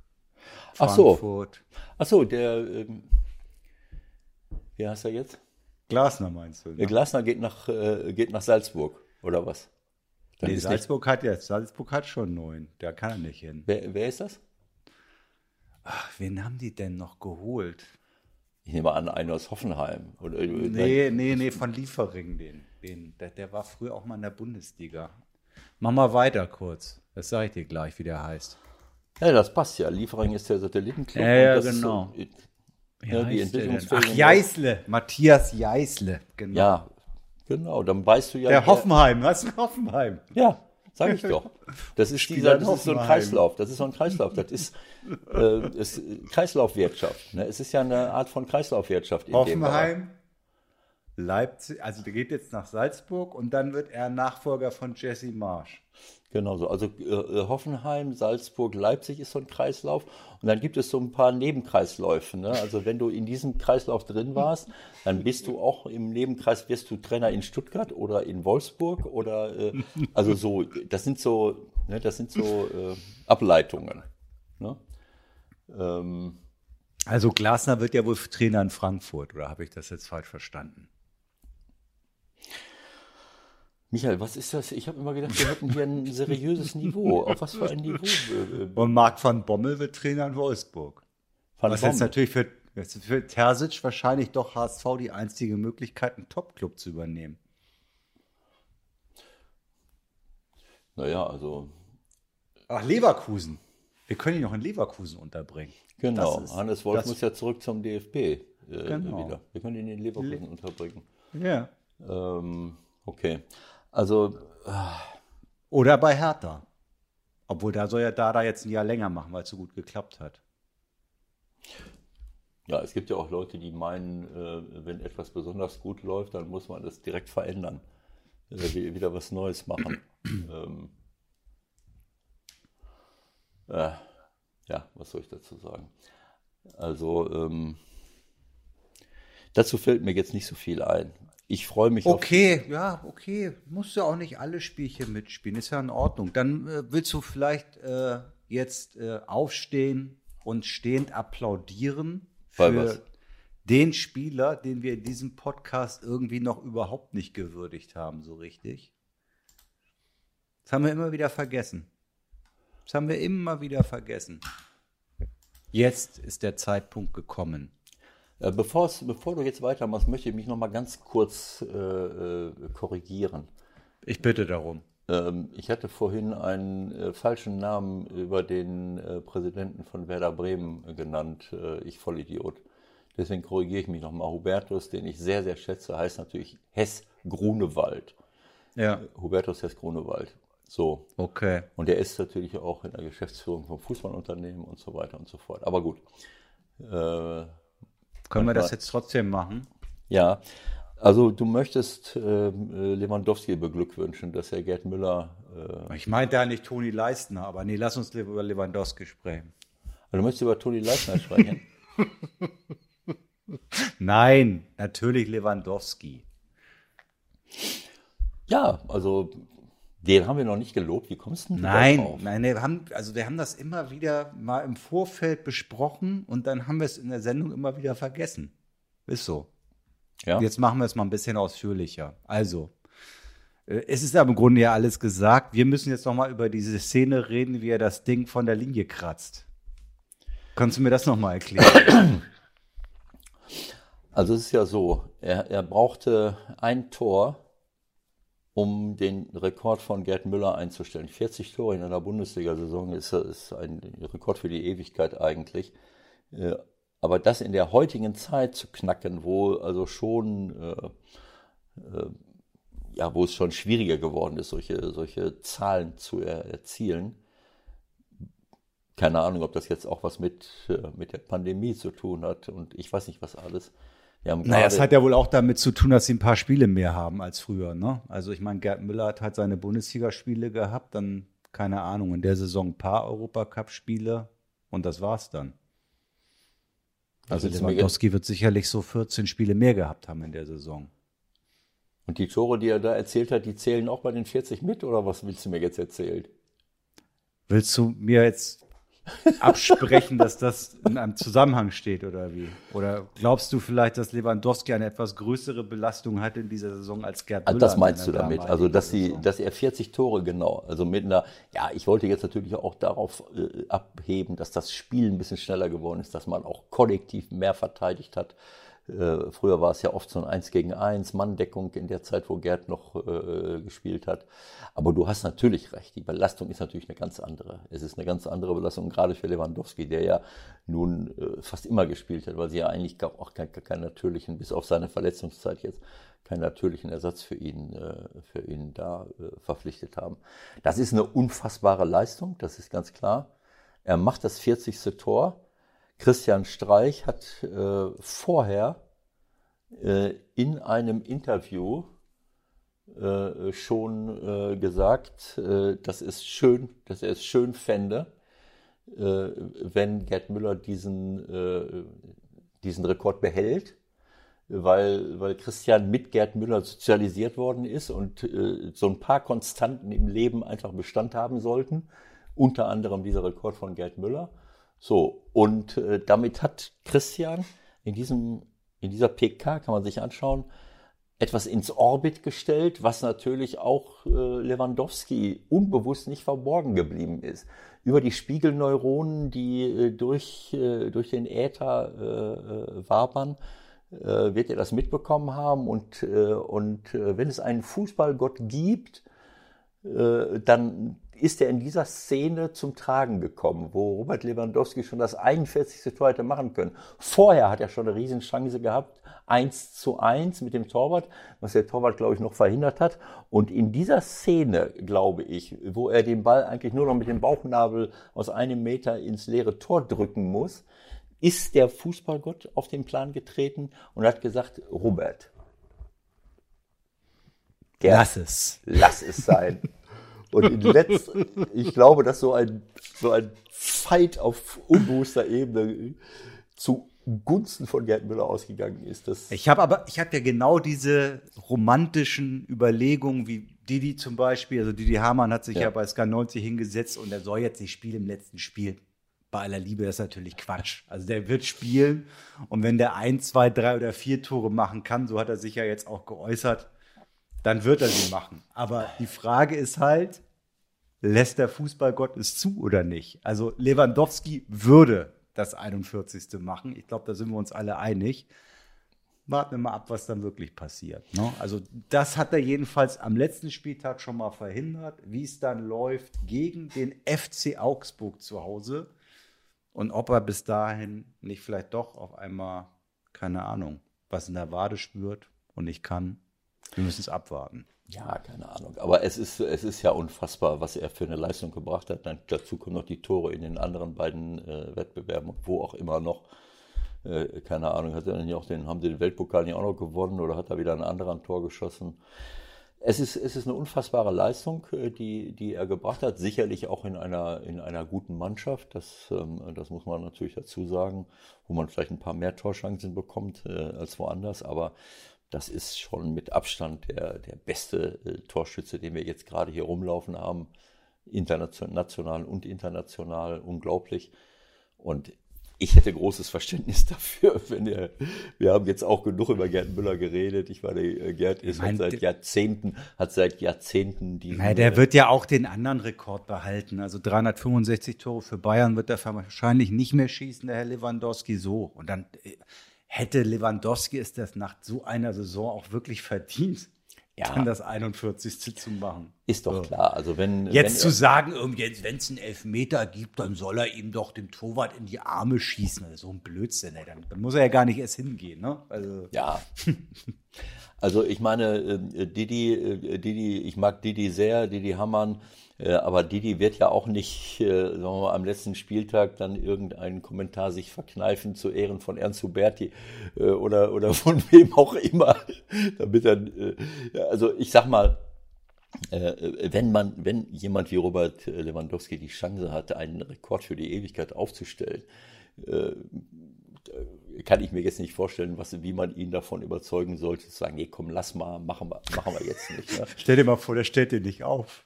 Frankfurt. Ach so, Ach so der, ähm, wie heißt er jetzt?
Glasner meinst du? Ne?
Glasner geht nach, äh, geht nach Salzburg. Oder was?
Dann nee, Salzburg hat jetzt, Salzburg hat schon neun. Da kann er nicht hin.
Wer, wer ist das?
Ach, wen haben die denn noch geholt?
Ich nehme an, einen aus Hoffenheim. Oder,
nee, nee, nee, von Liefering, den. den der, der war früher auch mal in der Bundesliga. Mach mal weiter kurz. Das sage ich dir gleich, wie der heißt.
Ja, das passt ja. Liefering ist der Satellitenclub.
Ja, ja genau. So, ja, die Ach, Jeißle. Matthias Jeißle.
Genau. Ja, Genau, dann weißt du ja.
Der Hoffenheim, was ist Hoffenheim?
Ja, sag ich doch. Das ist dieser, das ist so ein Kreislauf. Das ist so ein Kreislauf. Das ist, <laughs> äh, ist Kreislaufwirtschaft. Ne? Es ist ja eine Art von Kreislaufwirtschaft.
In Hoffenheim, Leipzig, also der geht jetzt nach Salzburg und dann wird er Nachfolger von Jesse Marsch.
Genau so. Also äh, äh, Hoffenheim, Salzburg, Leipzig ist so ein Kreislauf. Und dann gibt es so ein paar Nebenkreisläufe. Ne? Also wenn du in diesem Kreislauf drin warst, dann bist du auch im Nebenkreis, wirst du Trainer in Stuttgart oder in Wolfsburg oder äh, also so, das sind so, ne, das sind so äh, Ableitungen. Ne?
Ähm, also Glasner wird ja wohl Trainer in Frankfurt, oder habe ich das jetzt falsch verstanden?
Michael, was ist das? Ich habe immer gedacht, wir hätten hier ein seriöses Niveau. Auf was für ein Niveau?
Und Marc van Bommel wird Trainer in Wolfsburg. Van was Bommel. jetzt natürlich für für Terzic wahrscheinlich doch HSV die einzige Möglichkeit, einen Top-Club zu übernehmen.
Naja, also.
Ach, Leverkusen. Wir können ihn noch in Leverkusen unterbringen.
Genau,
ist-
Hannes Wolf muss ja zurück zum DFB äh,
Genau.
wieder. Wir können ihn in Leverkusen unterbringen.
Ja.
Ähm, okay. Also,
Oder bei Hertha. Obwohl da soll ja Dada jetzt ein Jahr länger machen, weil es so gut geklappt hat.
ja, es gibt ja auch Leute, die meinen, äh, wenn etwas besonders gut läuft, dann muss man das direkt verändern. Äh, wi- wieder was Neues machen. <clears throat> ähm, äh, ja, was soll ich dazu sagen? Also, ähm, dazu fällt mir jetzt nicht so viel ein. Ich freue mich auf
Okay, ja, okay. Musst du auch nicht alle Spielchen mitspielen. Ist ja in Ordnung. Dann äh, willst du vielleicht äh, jetzt äh, aufstehen und stehend applaudieren für den Spieler, den wir in diesem Podcast irgendwie noch überhaupt nicht gewürdigt haben, so richtig. Das haben wir immer wieder vergessen. Das haben wir immer wieder vergessen. Jetzt ist der Zeitpunkt gekommen.
Äh, bevor du jetzt weitermachst, möchte ich mich noch mal ganz kurz äh, äh, korrigieren.
Ich bitte darum.
Ähm, ich hatte vorhin einen äh, falschen Namen über den äh, Präsidenten von Werder Bremen genannt. Äh, ich Vollidiot. Deswegen korrigiere ich mich nochmal. Hubertus, den ich sehr, sehr schätze, heißt natürlich Hess Grunewald.
Ja,
Hubertus Hess Grunewald. So.
okay.
Und er ist natürlich auch in der Geschäftsführung von Fußballunternehmen und so weiter und so fort. Aber gut. Äh,
Können wir das jetzt trotzdem machen?
Ja, also du möchtest ähm, äh, Lewandowski beglückwünschen, dass er Gerd Müller, äh, also
Ich meinte ja nicht Toni Leistner, aber nee, lass uns lieber über Lewandowski sprechen.
du möchtest über Toni Leitner sprechen. <laughs>
Nein, natürlich Lewandowski.
ja, also den haben wir noch nicht gelobt. Wie kommst du denn
Nein,
drauf?
nein, wir haben, also wir haben das immer wieder mal im Vorfeld besprochen und dann haben wir es in der Sendung immer wieder vergessen. Ist so.
Ja?
Jetzt machen wir es mal ein bisschen ausführlicher. Also, äh, es ist aber im Grunde ja alles gesagt. Wir müssen jetzt noch mal über diese Szene reden, wie er das Ding von der Linie kratzt. Kannst du mir das noch mal erklären?
Also es ist ja so, er, er brauchte ein Tor, um den Rekord von Gerd Müller einzustellen. 40 Tore in einer Bundesliga-Saison ist, ist ein Rekord für die Ewigkeit eigentlich. Äh, Aber das in der heutigen Zeit zu knacken, wo also schon äh, äh, ja, wo es schon schwieriger geworden ist, solche, solche Zahlen zu er, erzielen. Keine Ahnung, ob das jetzt auch was mit, äh, mit der Pandemie zu tun hat und ich weiß nicht, was alles.
Naja, es hat ja wohl auch damit zu tun, dass sie ein paar Spiele mehr haben als früher. Ne? Also ich meine, Gerd Müller hat halt seine Bundesligaspiele gehabt, dann, keine Ahnung, in der Saison ein paar Europacup-Spiele und das war's dann. Also Lewandowski wird sicherlich so 14 Spiele mehr gehabt haben in der Saison.
Und die Tore, die er da erzählt hat, die zählen auch bei den 40 mit oder was willst du mir jetzt erzählen?
Willst du mir jetzt absprechen, dass das in einem Zusammenhang steht oder wie? Oder glaubst du vielleicht, dass Lewandowski eine etwas größere Belastung hatte in dieser Saison als Gerd
Ah,
Müller?
das
in
meinst du damit? Also, dass, sie,
Saison?
dass er 40 Tore genau, also mit einer, ja, ich wollte jetzt natürlich auch darauf äh, abheben, dass das Spiel ein bisschen schneller geworden ist, dass man auch kollektiv mehr verteidigt hat. Äh, früher war es ja oft so ein 1 gegen 1, Manndeckung in der Zeit, wo Gerd noch äh, gespielt hat. Aber du hast natürlich recht, die Belastung ist natürlich eine ganz andere. Es ist eine ganz andere Belastung, gerade für Lewandowski, der ja nun äh, fast immer gespielt hat, weil sie ja eigentlich auch keinen kein natürlichen, bis auf seine Verletzungszeit jetzt, keinen natürlichen Ersatz für ihn, äh, für ihn da äh, verpflichtet haben. Das ist eine unfassbare Leistung, das ist ganz klar. Er macht das 40. Tor. Christian Streich hat äh, vorher äh, in einem Interview äh, schon äh, gesagt, äh, dass es schön, dass er es schön fände, äh, wenn Gerd Müller diesen, diesen Rekord behält, weil, weil Christian mit Gerd Müller sozialisiert worden ist und so ein paar Konstanten im Leben einfach Bestand haben sollten, unter anderem dieser Rekord von Gerd Müller. So, und äh, damit hat Christian in, diesem, in dieser PK, kann man sich anschauen, etwas ins Orbit gestellt, was natürlich auch äh, Lewandowski unbewusst nicht verborgen geblieben ist. Über die Spiegelneuronen, die äh, durch, äh, durch den Äther äh, äh wabern, äh, wird er das mitbekommen haben. Und, und wenn es einen Fußballgott gibt, dann ist er in dieser Szene zum Tragen gekommen, wo Robert Lewandowski schon das 41. Tor hätte machen können. Vorher hat er schon eine Riesenchance gehabt, 1 zu 1 mit dem Torwart, was der Torwart, glaube ich, noch verhindert hat. Und in dieser Szene, glaube ich, wo er den Ball eigentlich nur noch mit dem Bauchnabel aus einem Meter ins leere Tor drücken muss, ist der Fußballgott auf den Plan getreten und hat gesagt, Robert,
lass es.
Lass es sein. <laughs> Und in letzt, ich glaube, dass so ein, so ein Fight auf unbewusster Ebene zu Gunsten von Gerd Müller ausgegangen ist. Das
ich habe aber, ich habe ja genau diese romantischen Überlegungen, wie Didi zum Beispiel, also Didi Hamann hat sich ja, ja bei Sky 90 hingesetzt und er soll jetzt nicht spielen im letzten Spiel. Bei aller Liebe, das ist natürlich Quatsch. Also der wird spielen und wenn der ein, zwei, drei oder vier Tore machen kann, so hat er sich ja jetzt auch geäußert, dann wird er sie machen. Aber die Frage ist halt, lässt der Fußballgott es zu oder nicht? Also Lewandowski würde das 41. machen. Ich glaube, da sind wir uns alle einig. Warten wir mal ab, was dann wirklich passiert. Ne? Also das hat er jedenfalls am letzten Spieltag schon mal verhindert, wie es dann läuft gegen den FC Augsburg zu Hause. Und ob er bis dahin nicht vielleicht doch auf einmal, keine Ahnung, was in der Wade spürt und nicht kann. Wir müssen es abwarten.
Ja, keine Ahnung. Aber es ist, es ist ja unfassbar, was er für eine Leistung gebracht hat. Dann, dazu kommen noch die Tore in den anderen beiden äh, Wettbewerben, wo auch immer noch. Äh, keine Ahnung, hat er dann auch den, haben sie den Weltpokal nicht auch noch gewonnen oder hat er wieder ein anderer Tor geschossen? Es ist, es ist eine unfassbare Leistung, äh, die, die er gebracht hat. Sicherlich auch in einer, in einer guten Mannschaft. Das, ähm, das muss man natürlich dazu sagen, wo man vielleicht ein paar mehr Torchancen bekommt äh, als woanders. Aber das ist schon mit Abstand der, der beste äh, Torschütze, den wir jetzt gerade hier rumlaufen haben. International und international unglaublich. Und ich hätte großes Verständnis <laughs> dafür, wenn er, wir haben jetzt auch genug über Gerd Müller geredet. Ich meine, äh, Gerd ist mein, seit Jahrzehnten, hat seit Jahrzehnten die.
Nein, der wird ja auch den anderen Rekord behalten. Also 365 Tore für Bayern wird er wahrscheinlich nicht mehr schießen, der Herr Lewandowski so. Und dann, äh, hätte Lewandowski es das nach so einer Saison auch wirklich verdient, ja. dann das 41. zu machen.
Ist doch so. klar. Also wenn
jetzt
wenn
zu sagen, wenn es einen Elfmeter gibt, dann soll er ihm doch dem Torwart in die Arme schießen. so ein Blödsinn. Ey. Dann, dann, muss er ja gar nicht erst hingehen. Ne?
Also. Ja. <laughs> also ich meine, äh, Didi, äh, Didi, ich mag Didi sehr, Didi Hammann. Äh, aber Didi wird ja auch nicht sagen wir mal, am letzten Spieltag dann irgendeinen Kommentar sich verkneifen zu Ehren von Ernst Huberti oder, oder von <laughs> wem auch immer. Damit dann, also ich sag mal, wenn man, wenn jemand wie Robert Lewandowski die Chance hatte, einen Rekord für die Ewigkeit aufzustellen, kann ich mir jetzt nicht vorstellen, was, wie man ihn davon überzeugen sollte, zu sagen, nee, komm, lass mal, machen wir, machen wir jetzt nicht. Ne? <laughs>
Stell dir mal vor, der stellt den nicht auf.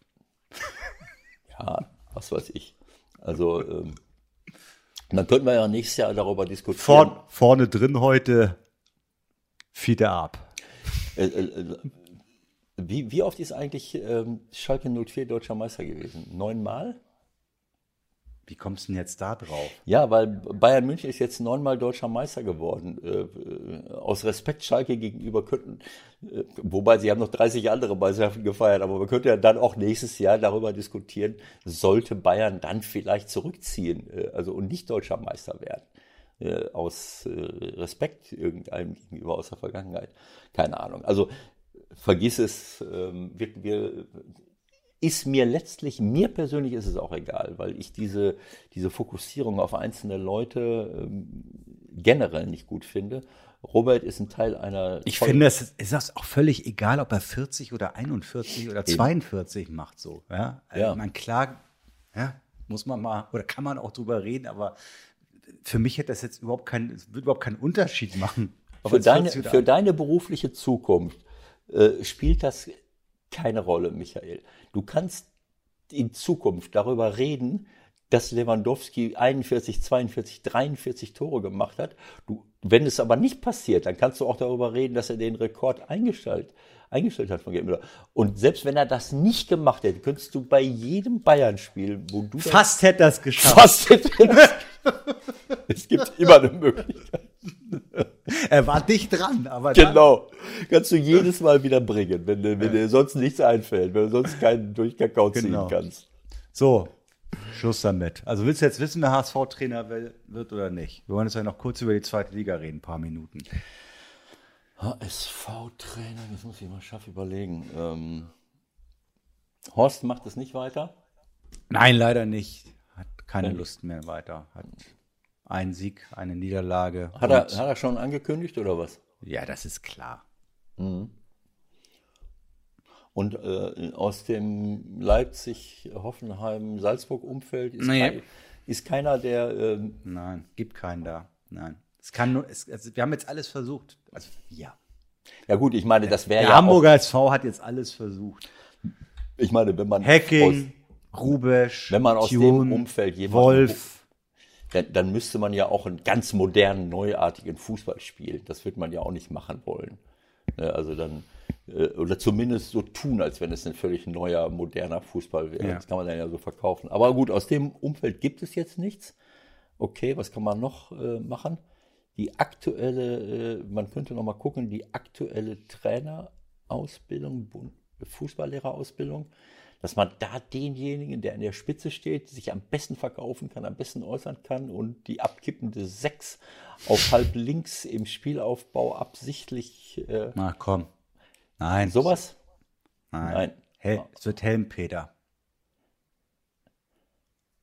<laughs>
ja, was weiß ich. Also, ähm, dann könnten wir ja nächstes Jahr darüber diskutieren.
Vorn, vorne drin heute Fiete ab. Äh, äh,
äh, wie, wie oft ist eigentlich ähm, Schalke 04 deutscher Meister gewesen? Neunmal?
Wie kommst du denn jetzt da drauf?
Ja, weil Bayern München ist jetzt neunmal deutscher Meister geworden. Äh, äh, aus Respekt Schalke gegenüber könnten, äh, wobei sie haben noch 30 andere Meisterschaften gefeiert, aber man könnte ja dann auch nächstes Jahr darüber diskutieren, sollte Bayern dann vielleicht zurückziehen, also und nicht deutscher Meister werden. Aus Respekt irgendeinem gegenüber aus der Vergangenheit. Keine Ahnung. Also vergiss es, ähm, wir, wir ist mir letztlich, mir persönlich ist es auch egal, weil ich diese, diese Fokussierung auf einzelne Leute ähm, generell nicht gut finde. Robert ist ein Teil einer.
Ich finde, es ist das auch völlig egal, ob er 40 oder 41 oder 42 macht so. Ja, also ja. man klar, ja, muss man mal oder kann man auch drüber reden, aber für mich hätte das jetzt überhaupt keinen, wird überhaupt keinen Unterschied machen.
Für deine, für deine berufliche Zukunft äh, spielt das keine Rolle, Michael. Du kannst in Zukunft darüber reden, dass Lewandowski 41, 42, 43 Tore gemacht hat. Du wenn es aber nicht passiert, dann kannst du auch darüber reden, dass er den Rekord eingestellt, eingestellt hat von Gerd Müller. Und selbst wenn er das nicht gemacht hätte, könntest du bei jedem Bayern-Spiel, wo du das
Fast hätte es geschafft.
fast hätte, <laughs> <laughs> es gibt immer eine Möglichkeit.
Er war dicht dran, aber
Genau. Kannst du jedes Mal wieder bringen, wenn, dir- wenn dir sonst nichts einfällt, wenn du sonst keinen durch Kakao ziehen
Genau.
kannst.
So, Schluss damit. Also willst du jetzt wissen, wer HSV-Trainer wird oder nicht? Wir wollen jetzt ja noch kurz über die zweite Liga reden, ein paar Minuten.
HSV-Trainer, das muss ich mal scharf überlegen. Ähm, Horst macht es nicht weiter.
Nein, leider nicht. Keine Lust mehr weiter. Hat einen Sieg, eine Niederlage.
Hat er, hat er schon angekündigt oder was?
Ja, das ist klar.
Und äh, aus dem Leipzig, Hoffenheim, Salzburg-Umfeld ist,
Nee.
kein, ist keiner, der. ähm,
Nein, gibt keinen da. Nein. Es kann nur, es, also wir haben jetzt alles versucht. Also, ja.
ja, gut, ich meine, das wäre
Der
ja.
Hamburger SV hat jetzt alles versucht.
Auch, ich meine, wenn man.
Hacking, Rubesch,
Wenn man aus dem
Tune,
Umfeld jemanden-
Wolf.
dann, dann müsste man ja auch einen ganz modernen, neuartigen Fußball spielen. Das wird man ja auch nicht machen wollen. Ne, Also dann, äh, oder zumindest so tun, als wenn es ein völlig neuer, moderner Fußball wäre.
Ja.
Das kann man dann ja so verkaufen. Aber gut, aus dem Umfeld gibt es jetzt nichts. Okay, was kann man noch äh, machen? Die aktuelle, äh, man könnte noch mal gucken, die aktuelle Trainerausbildung, Fußballlehrerausbildung, dass man da denjenigen, der an der Spitze steht, sich am besten verkaufen kann, am besten äußern kann und die abkippende Sechs auf halb links im Spielaufbau absichtlich äh,
Na komm. Nein.
sowas.
Nein.
Nein.
Hel es wird Helmpeter.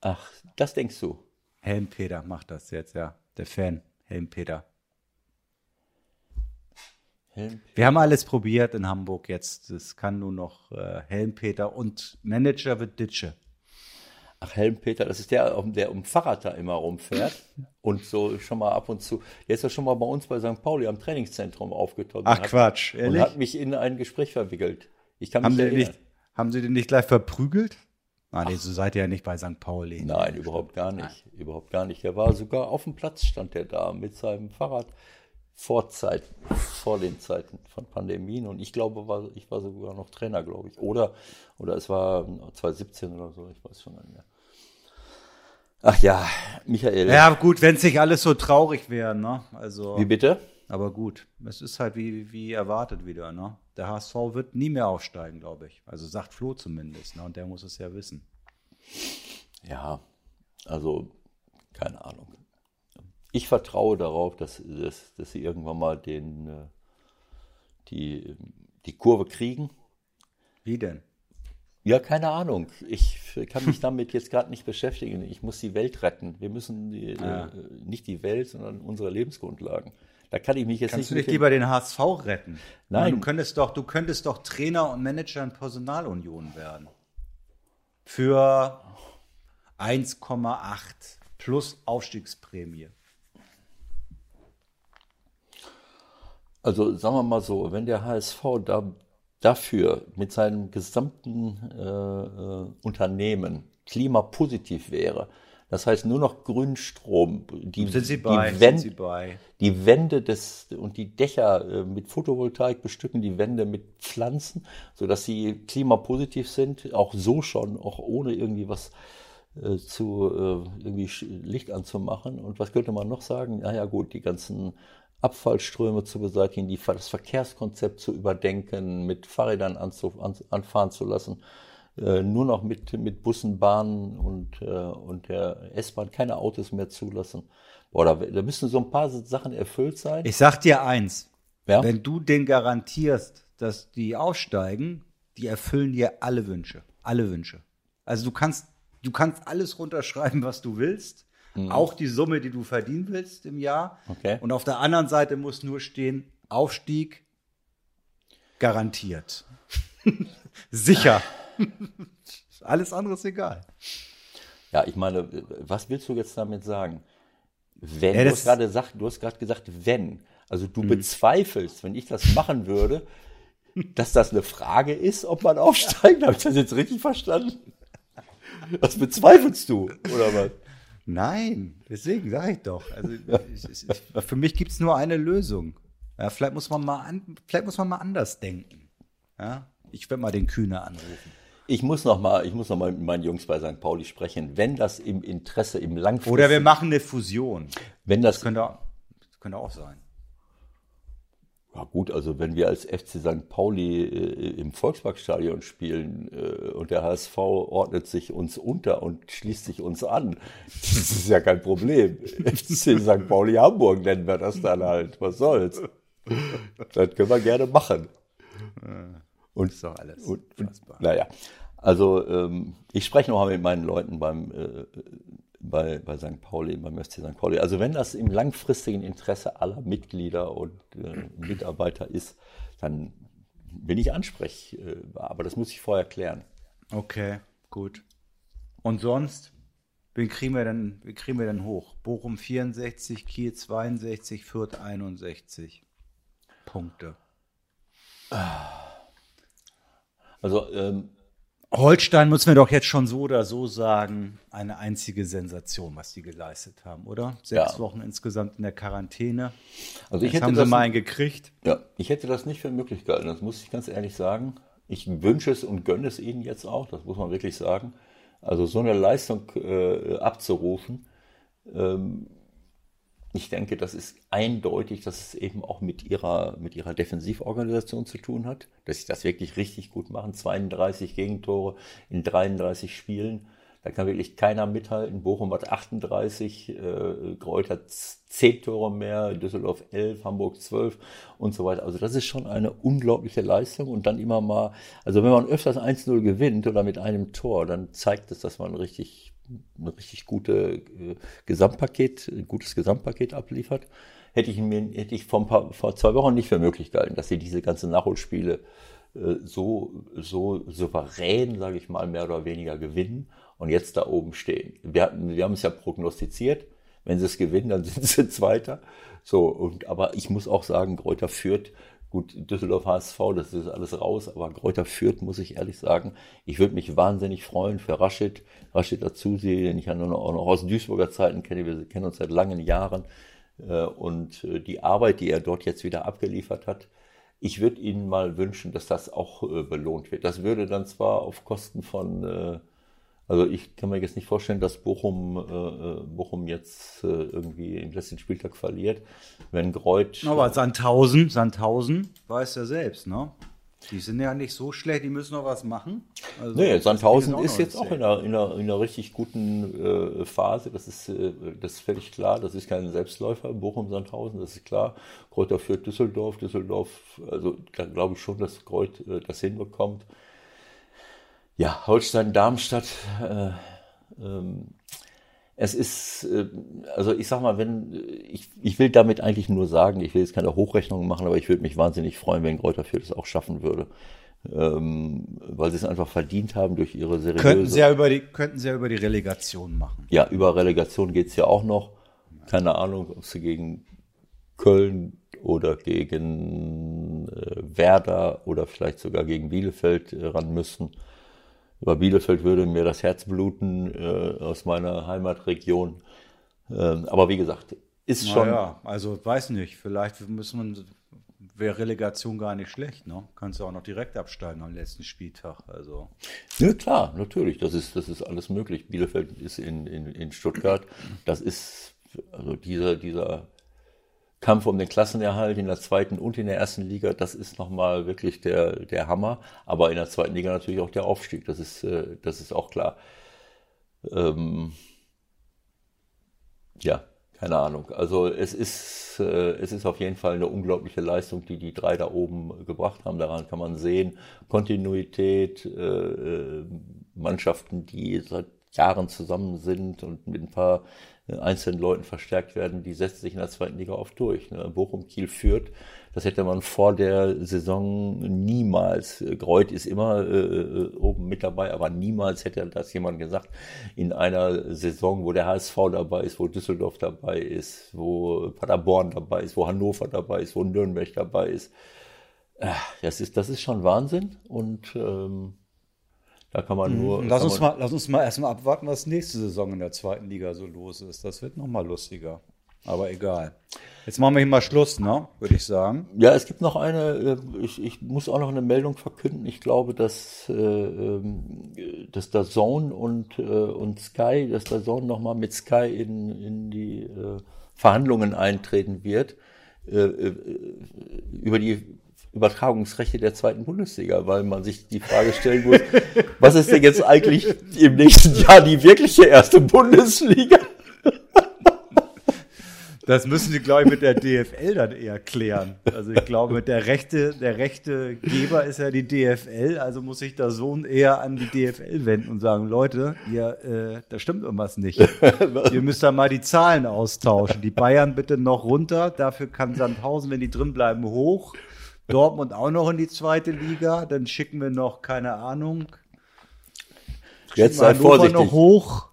Ach, das denkst du.
Helmpeter macht das jetzt, ja. Der Fan. Helmpeter. Wir haben alles probiert in Hamburg jetzt. Es kann nur noch äh, Helmpeter und Manager wird Ditsche.
Ach, Helmpeter, das ist der, der um Fahrrad da immer rumfährt <laughs> und so schon mal ab und zu. Der ist ja schon mal bei uns bei St. Pauli am Trainingszentrum aufgetaucht.
Ach
und hat-
Quatsch,
Und
ehrlich?
hat mich in ein Gespräch verwickelt. Ich kann mich
Haben, die
erinnern.
nicht, haben sie den nicht gleich verprügelt? Ah, nee, so seid ihr ja nicht bei St. Pauli.
Nein, überhaupt gar nicht. Überhaupt gar nicht. Der war sogar auf dem Platz, stand der da mit seinem Fahrrad vor Zeit, vor den Zeiten von Pandemien. Und ich glaube, war, ich war sogar noch Trainer, glaube ich. Oder, oder es war 2017 oder so, ich weiß schon nicht mehr. Ach ja, Michael.
Ja, gut, wenn es nicht alles so traurig wäre, ne? Also,
Wie bitte?
aber gut, es ist halt wie, wie erwartet wieder, ne? Der HSV wird nie mehr aufsteigen, glaube ich. Also sagt Flo zumindest, ne? Und der muss es ja wissen.
Ja, also keine Ahnung. Ich vertraue darauf, dass, dass, dass sie irgendwann mal den, äh, die, die Kurve kriegen.
Wie denn?
Ja, keine Ahnung. Ich kann mich damit jetzt gerade nicht beschäftigen. Ich muss die Welt retten. Wir müssen die, äh, nicht die Welt, sondern unsere Lebensgrundlagen. Da kann ich mich jetzt
Kannst du
nicht
nicht
mit
lieber den HSV retten?
Nein.
Du könntest doch, du könntest doch Trainer und Manager in Personalunion werden. Für 1,8 plus Aufstiegsprämie.
Also sagen wir mal so, wenn der HSV da, dafür mit seinem gesamten äh, äh, Unternehmen klimapositiv wäre, das heißt nur noch Grünstrom, die,
Sind sie bei?
die, Wände, die Wände des und die Dächer äh, mit Photovoltaik bestücken, die Wände mit Pflanzen, sodass sie klimapositiv sind, auch so schon, auch ohne irgendwie was äh, zu äh, irgendwie Licht anzumachen. Und was könnte man noch sagen? Naja gut, die ganzen Abfallströme zu beseitigen, die, das Verkehrskonzept zu überdenken, mit Fahrrädern anzu, an, anfahren zu lassen, äh, nur noch mit, mit Bussen, Bahnen und, äh, und der S-Bahn keine Autos mehr zulassen. Boah, da, da müssen so ein paar Sachen erfüllt sein.
Ich sag dir eins.
Ja?
Wenn du den garantierst, dass die aufsteigen, die erfüllen dir alle Wünsche. Alle Wünsche. Also du kannst, du kannst alles runterschreiben, was du willst. Auch die Summe, die du verdienen willst im Jahr.
Okay.
Und auf der anderen Seite muss nur stehen, Aufstieg garantiert. <laughs> Sicher. <laughs> Alles andere ist egal.
Ja, ich meine, was willst du jetzt damit sagen? Wenn,
Ja,
du hast gerade gesagt, du hast gerade gesagt, wenn. Also du bezweifelst, wenn ich das machen würde, dass das eine Frage ist, ob man aufsteigt. Habe ich das jetzt richtig verstanden? Was bezweifelst du, oder was?
Nein, deswegen sage ich doch. Also <laughs> für mich gibt es nur eine Lösung. Ja, vielleicht muss man mal an, vielleicht muss man mal anders denken. Ja, ich werde mal den Kühner anrufen.
Ich muss noch mal, ich muss noch mal mit meinen Jungs bei St. Pauli sprechen. Wenn das im Interesse, im langfristigen
Oder wir machen eine Fusion.
Wenn das,
das könnte, das könnte auch sein.
Ja gut, also wenn wir als FC St. Pauli äh, im Volksparkstadion spielen äh, und der HSV ordnet sich uns unter und schließt sich uns an, das ist ja kein Problem. <laughs> FC St. Pauli Hamburg nennen wir das dann halt. Was soll's? Das können wir gerne machen.
Und ist doch alles.
Und, und, naja, also ähm, ich spreche noch mal mit meinen Leuten beim äh, bei, bei St. Pauli, beim FC St. Pauli. Also wenn das im langfristigen Interesse aller Mitglieder und äh, Mitarbeiter ist, dann bin ich ansprechbar. Aber das muss ich vorher klären.
Okay, gut. Und sonst, wen kriegen wir denn, wen kriegen wir denn hoch? Bochum 64, Kiel 62, Fürth 61 Punkte.
Also ähm,
Holstein müssen wir doch jetzt schon so oder so sagen, eine einzige Sensation, was die geleistet haben, oder? Sechs ja. Wochen insgesamt in der Quarantäne.
Also ich jetzt hätte haben sie mal einen gekriegt. Ja, ich hätte das nicht für möglich gehalten, das muss ich ganz ehrlich sagen. Ich wünsche es und gönne es ihnen jetzt auch, das muss man wirklich sagen. Also so eine Leistung äh, abzurufen, ähm, ich denke, das ist eindeutig, dass es eben auch mit ihrer, mit ihrer Defensivorganisation zu tun hat, dass sie das wirklich richtig gut machen. 32 Gegentore in 33 Spielen. Da kann wirklich keiner mithalten. Bochum hat 38, äh, Kräuter 10 Tore mehr, Düsseldorf 11, Hamburg 12 und so weiter. Also das ist schon eine unglaubliche Leistung. Und dann immer mal, also wenn man öfters 1-0 gewinnt oder mit einem Tor, dann zeigt es, dass man richtig ein richtig gute äh, Gesamtpaket, gutes Gesamtpaket abliefert, hätte ich mir hätte ich vor, ein paar, vor zwei Wochen nicht für möglich gehalten, dass sie diese ganzen Nachholspiele äh, so so souverän, sage ich mal, mehr oder weniger gewinnen und jetzt da oben stehen. Wir hatten, wir haben es ja prognostiziert. Wenn sie es gewinnen, dann <laughs> sind sie Zweiter. So und aber ich muss auch sagen, Gräuter führt Gut, Düsseldorf HSV, das ist alles raus, aber Kräuter führt, muss ich ehrlich sagen. Ich würde mich wahnsinnig freuen für Rashid, Rashid Azusi, den ich ja nur auch noch aus Duisburger Zeiten kenne. Wir kennen uns seit langen Jahren. Äh, und äh, die Arbeit, die er dort jetzt wieder abgeliefert hat, ich würde Ihnen mal wünschen, dass das auch äh, belohnt wird. Das würde dann zwar auf Kosten von also ich kann mir jetzt nicht vorstellen, dass Bochum, äh, Bochum jetzt äh, irgendwie im letzten Spieltag verliert. Wenn Greuth.
Aber Sandhausen, Sandhausen weiß er selbst, ne? Die sind ja nicht so schlecht, die müssen noch was machen.
Also, nee, Sandhausen ist jetzt auch in einer, in, einer, in einer richtig guten äh, Phase. Das ist, äh, das ist völlig klar. Das ist kein Selbstläufer. Bochum, Sandhausen, das ist klar. Kräuter führt Düsseldorf. Düsseldorf, also da glaube ich schon, dass Kreuz äh, das hinbekommt ja, Holstein-Darmstadt, äh, ähm, es ist, äh, also ich sag mal, wenn, ich, ich will damit eigentlich nur sagen, ich will jetzt keine Hochrechnungen machen, aber ich würde mich wahnsinnig freuen, wenn Kräuter Fürth es auch schaffen würde. Ähm, weil sie es einfach verdient haben durch ihre seriöse...
Könnten sie ja über die, könnten sie ja über die Relegation machen.
Ja, über Relegation geht's ja auch noch. Keine Ahnung, ob sie gegen Köln oder gegen äh, Werder oder vielleicht sogar gegen Bielefeld äh, ran müssen. Über Bielefeld würde mir das Herz bluten äh, aus meiner Heimatregion. Ähm, aber wie gesagt, ist schon.
Ja, also weiß nicht, vielleicht müssen wir, wäre Relegation gar nicht schlecht, ne? Kannst du auch noch direkt absteigen am letzten Spieltag. Also.
Ja, klar, natürlich, das ist, das ist alles möglich. Bielefeld ist in, in, in Stuttgart. Das ist, also dieser, dieser Kampf um den Klassenerhalt in der zweiten und in der ersten Liga, das ist nochmal wirklich der, der Hammer. Aber in der zweiten Liga natürlich auch der Aufstieg, das ist, äh, das ist auch klar. Ähm, ja, keine Ahnung. Also es ist, äh, es ist auf jeden Fall eine unglaubliche Leistung, die die drei da oben gebracht haben. Daran kann man sehen, Kontinuität, äh, Mannschaften, die seit Jahren zusammen sind und mit ein paar einzelnen Leuten verstärkt werden, die setzt sich in der zweiten Liga oft durch. Ne? Bochum, Kiel führt, das hätte man vor der Saison niemals. Greuth ist immer äh, äh, oben mit dabei, aber niemals hätte das jemand gesagt. In einer Saison, wo der HSV dabei ist, wo Düsseldorf dabei ist, wo Paderborn dabei ist, wo Hannover dabei ist, wo Nürnberg dabei ist. Äh, das ist, das ist schon Wahnsinn und ähm, Da kann man nur.
Lass
kann
uns,
man,
mal, lass uns mal erstmal abwarten, was nächste Saison in der zweiten Liga so los ist. Das wird nochmal lustiger. Aber egal. Jetzt machen wir hier mal Schluss, ne? Würde ich sagen.
Ja, es gibt noch eine, äh, ich, ich muss auch noch eine Meldung verkünden. Ich glaube, dass, äh, ähm, dass der Zone und, äh, und Sky, dass der Zone nochmal mit Sky in, in die äh, Verhandlungen eintreten wird äh, äh, über die Übertragungsrechte der zweiten Bundesliga, weil man sich die Frage stellen muss, <laughs> was ist denn jetzt eigentlich im nächsten Jahr die wirkliche erste Bundesliga?
Das müssen Sie, glaube ich, mit der DFL dann eher klären. Also ich glaube, mit der rechte, der rechte Geber ist ja die DFL, also muss sich der Sohn eher an die DFL wenden und sagen, Leute, ihr, äh, da stimmt irgendwas nicht. <laughs> ihr müsst da mal die Zahlen austauschen. Die Bayern bitte noch runter, dafür kann Sandhausen, wenn die drin bleiben, hoch. Dortmund auch noch in die zweite Liga, dann schicken wir noch, keine Ahnung.
Jetzt sei vorsichtig.
noch hoch.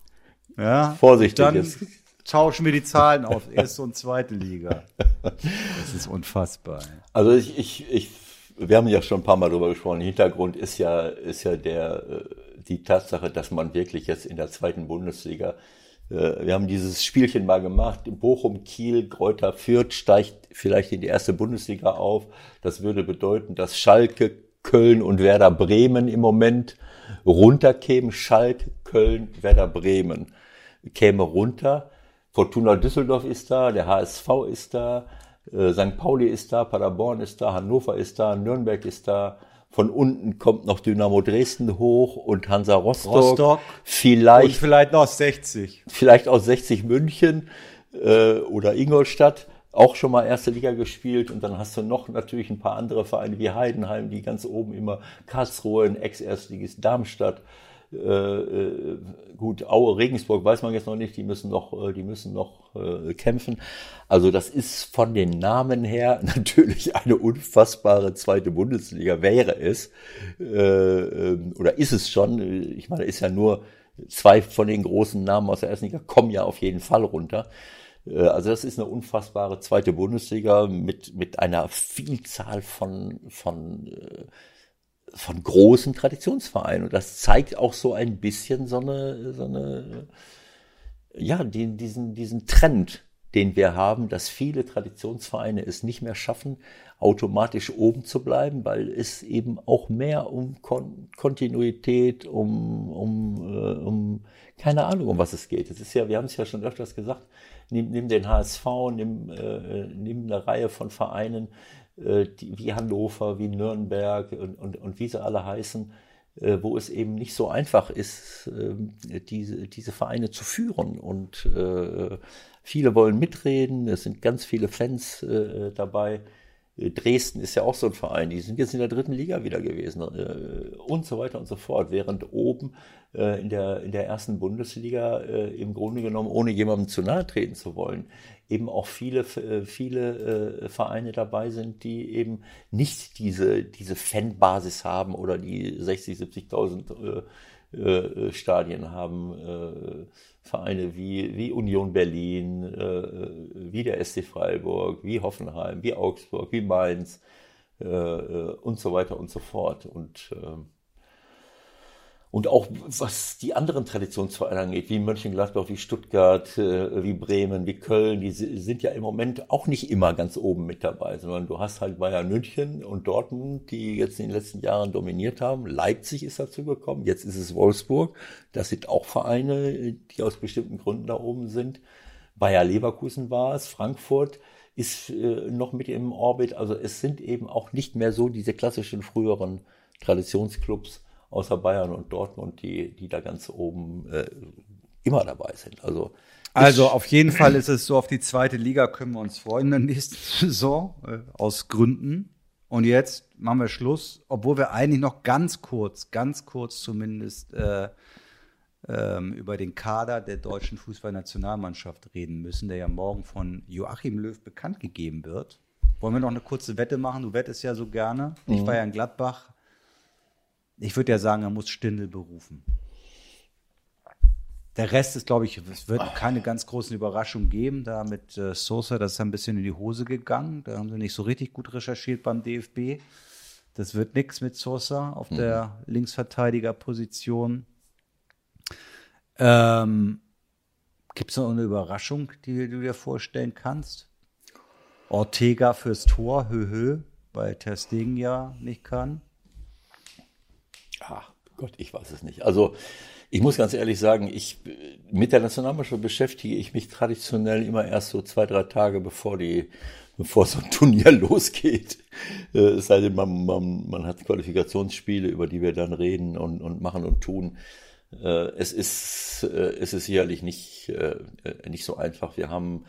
Ja,
Vorsichtig
Dann
jetzt.
tauschen wir die Zahlen auf, erste und zweite Liga. Das ist unfassbar.
Also ich, ich, ich, wir haben ja schon ein paar Mal drüber gesprochen. Hintergrund ist ja, ist ja der, äh, die Tatsache, dass man wirklich jetzt in der zweiten Bundesliga, wir haben dieses Spielchen mal gemacht, Bochum, Kiel, Kräuter Fürth steigt vielleicht in die erste Bundesliga auf. Das würde bedeuten, dass Schalke, Köln und Werder Bremen im Moment runterkämen. Schalke, Köln, Werder Bremen käme runter. Fortuna Düsseldorf ist da, der HSV ist da, äh, St. Pauli ist da, Paderborn ist da, Hannover ist da, Nürnberg ist da. Von unten kommt noch Dynamo Dresden hoch und Hansa Rostock.
Rostock. Und
Vielleicht,
vielleicht noch 60.
vielleicht auch 60 München äh, oder Ingolstadt. Auch schon mal erste Liga gespielt und dann hast du noch natürlich ein paar andere Vereine wie Heidenheim, die ganz oben immer Karlsruhe, ein Ex-Erstligist Darmstadt, äh, äh, gut, Aue, Regensburg weiß man jetzt noch nicht, die müssen noch, äh, die müssen noch äh, kämpfen. Also das ist von den Namen her <laughs> natürlich eine unfassbare zweite Bundesliga, wäre es, äh, ähm, oder ist es schon, ich meine, ist ja nur, zwei von den großen Namen aus der ersten Liga kommen ja auf jeden Fall runter. Äh, Also das ist eine unfassbare zweite Bundesliga mit, mit einer Vielzahl von, von von großen Traditionsvereinen. Und das zeigt auch so ein bisschen so eine, so eine ja, den, diesen, diesen Trend, den wir haben, dass viele Traditionsvereine es nicht mehr schaffen, automatisch oben zu bleiben, weil es eben auch mehr um Kon Kontinuität, um, um, äh, um, keine Ahnung, um was es geht. Es ist ja, wir haben es ja schon öfters gesagt, neben, neben den HSV, neben, äh, neben einer Reihe von Vereinen, äh, die, wie Hannover, wie Nürnberg und, und, und wie sie alle heißen, äh, wo es eben nicht so einfach ist, äh, diese, diese Vereine zu führen. Und äh, viele wollen mitreden, es sind ganz viele Fans äh, dabei. Äh, Dresden ist ja auch so ein Verein, die sind jetzt in der dritten Liga wieder gewesen äh, und so weiter und so fort, während oben äh, in, der, in der ersten Bundesliga äh, im Grunde genommen, ohne jemandem zu nahe treten zu wollen, eben auch viele, äh, viele äh, Vereine dabei sind, die eben nicht diese, diese Fanbasis haben oder die 60, 70.000 äh, äh, Stadien haben. Äh, Vereine wie, wie Union Berlin, äh, wie der SC Freiburg, wie Hoffenheim, wie Augsburg, wie Mainz äh, äh, und so weiter und so fort. Und äh, und auch was die anderen Traditionsvereine angeht, wie Mönchengladbach, wie Stuttgart, äh, wie Bremen, wie Köln, die sind ja im Moment auch nicht immer ganz oben mit dabei, sondern du hast halt Bayern München und Dortmund, die jetzt in den letzten Jahren dominiert haben. Leipzig ist dazu gekommen, jetzt ist es Wolfsburg. Das sind auch Vereine, die aus bestimmten Gründen da oben sind. Bayer Leverkusen war es, Frankfurt ist äh, noch mit im Orbit. Also es sind eben auch nicht mehr so diese klassischen früheren Traditionsclubs außer Bayern und Dortmund, die, die da ganz oben äh, immer dabei sind. Also,
Also auf jeden Fall ist es so, auf die zweite Liga können wir uns freuen in der nächsten <laughs> Saison, äh, aus Gründen. Und jetzt machen wir Schluss, obwohl wir eigentlich noch ganz kurz, ganz kurz zumindest äh, ähm, über den Kader der deutschen Fußballnationalmannschaft reden müssen, der ja morgen von Joachim Löw bekannt gegeben wird. Wollen wir noch eine kurze Wette machen? Du wettest ja so gerne. Ich war ja in Gladbach. Ich würde ja sagen, er muss Stindel berufen. Der Rest ist, glaube ich, es wird keine ganz großen Überraschungen geben. Da mit äh, Sosa, das ist ein bisschen in die Hose gegangen. Da haben sie nicht so richtig gut recherchiert beim DFB. Das wird nichts mit Sosa auf mhm. der Linksverteidigerposition. Ähm, Gibt es noch eine Überraschung, die du dir vorstellen kannst? Ortega fürs Tor, hö, hö, weil Ter Stegen ja nicht kann.
Ach Gott, ich weiß es nicht. Also ich muss ganz ehrlich sagen, ich mit der Nationalmannschaft beschäftige ich mich traditionell immer erst so zwei, drei Tage bevor die bevor so ein <laughs> Turnier losgeht. Äh, es sei denn, man, man, man hat Qualifikationsspiele, über die wir dann reden und, und machen und tun. Äh, es ist, äh, es ist sicherlich nicht, nicht so einfach. Wir haben,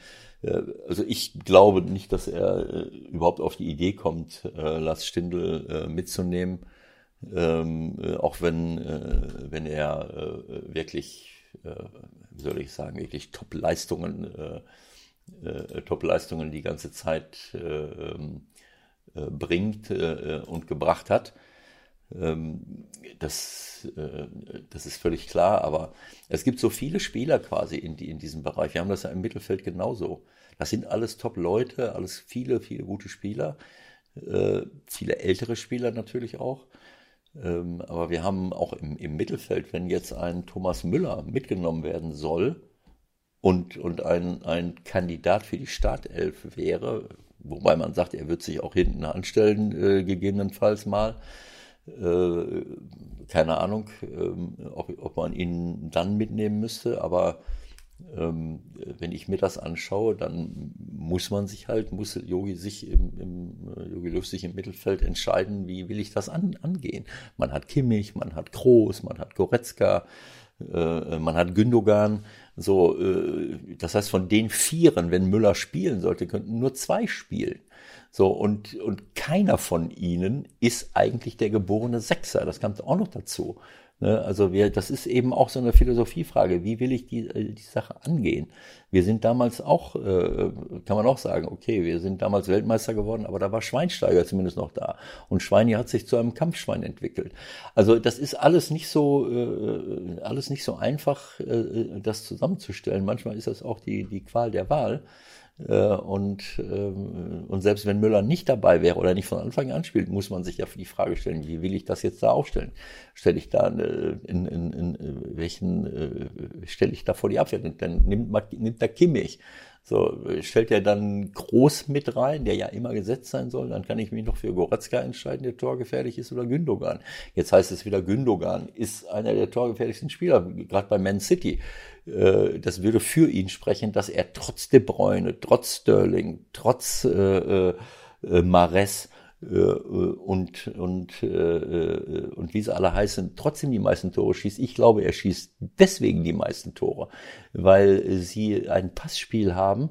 also ich glaube nicht, dass er überhaupt auf die Idee kommt, Lars Stindl mitzunehmen. Ähm, auch wenn, wenn er wirklich, wie soll ich sagen, wirklich Top-Leistungen äh, Top-Leistungen die ganze Zeit äh, ähm, äh, bringt äh, und gebracht hat. Ähm, das, äh, das ist völlig klar, aber es gibt so viele Spieler quasi in, in diesem Bereich. Wir haben das ja im Mittelfeld genauso. Das sind alles Top-Leute, alles viele, viele gute Spieler, äh, viele ältere Spieler natürlich auch. Ähm, aber wir haben auch im, im Mittelfeld, wenn jetzt ein Thomas Müller mitgenommen werden soll, und, und ein, ein Kandidat für die Startelf wäre, wobei man sagt, er wird sich auch hinten anstellen, äh, gegebenenfalls mal. Äh, keine Ahnung, äh, ob, ob man ihn dann mitnehmen müsste, aber wenn ich mir das anschaue, dann muss man sich halt, muss Yogi sich im, im Yogi Löw sich im Mittelfeld entscheiden, wie will ich das an, angehen. Man hat Kimmich, man hat Groß, man hat Goretzka, äh, man hat Gündogan. So, äh, das heißt, von den Vieren, wenn Müller spielen sollte, könnten nur zwei spielen. So, und, und keiner von ihnen ist eigentlich der geborene Sechser. Das kommt auch noch dazu. Ne? Also wir, das ist eben auch so eine Philosophiefrage. Wie will ich die, äh, die Sache angehen? Wir sind damals auch, äh, kann man auch sagen, okay, wir sind damals Weltmeister geworden, aber da war Schweinsteiger zumindest noch da. Und Schweini hat sich zu einem Kampfschwein entwickelt. Also das ist alles nicht so, äh, alles nicht so einfach, äh, das zusammenzustellen. Manchmal ist das auch die, die Qual der Wahl. Äh, und, ähm, und selbst wenn Müller nicht dabei wäre oder nicht von Anfang an spielt, muss man sich ja die Frage stellen, wie will ich das jetzt da aufstellen? Stelle ich da äh, in, in, in äh, welchen stelle ich da vor die Abwehr? Dann nimmt, nimmt der Kimmich. So, stellt er dann groß mit rein, der ja immer gesetzt sein soll, dann kann ich mich noch für Goretzka entscheiden, der torgefährlich ist, oder Gündogan. Jetzt heißt es wieder, Gündogan ist einer der torgefährlichsten Spieler, gerade bei Man City. Äh, das würde für ihn sprechen, dass er trotz De Bruyne, trotz Sterling, trotz äh, äh, äh Mares und, und, äh, und wie sie alle heißen, trotzdem die meisten Tore schießt. Ich glaube, er schießt deswegen die meisten Tore, weil sie ein Passspiel haben,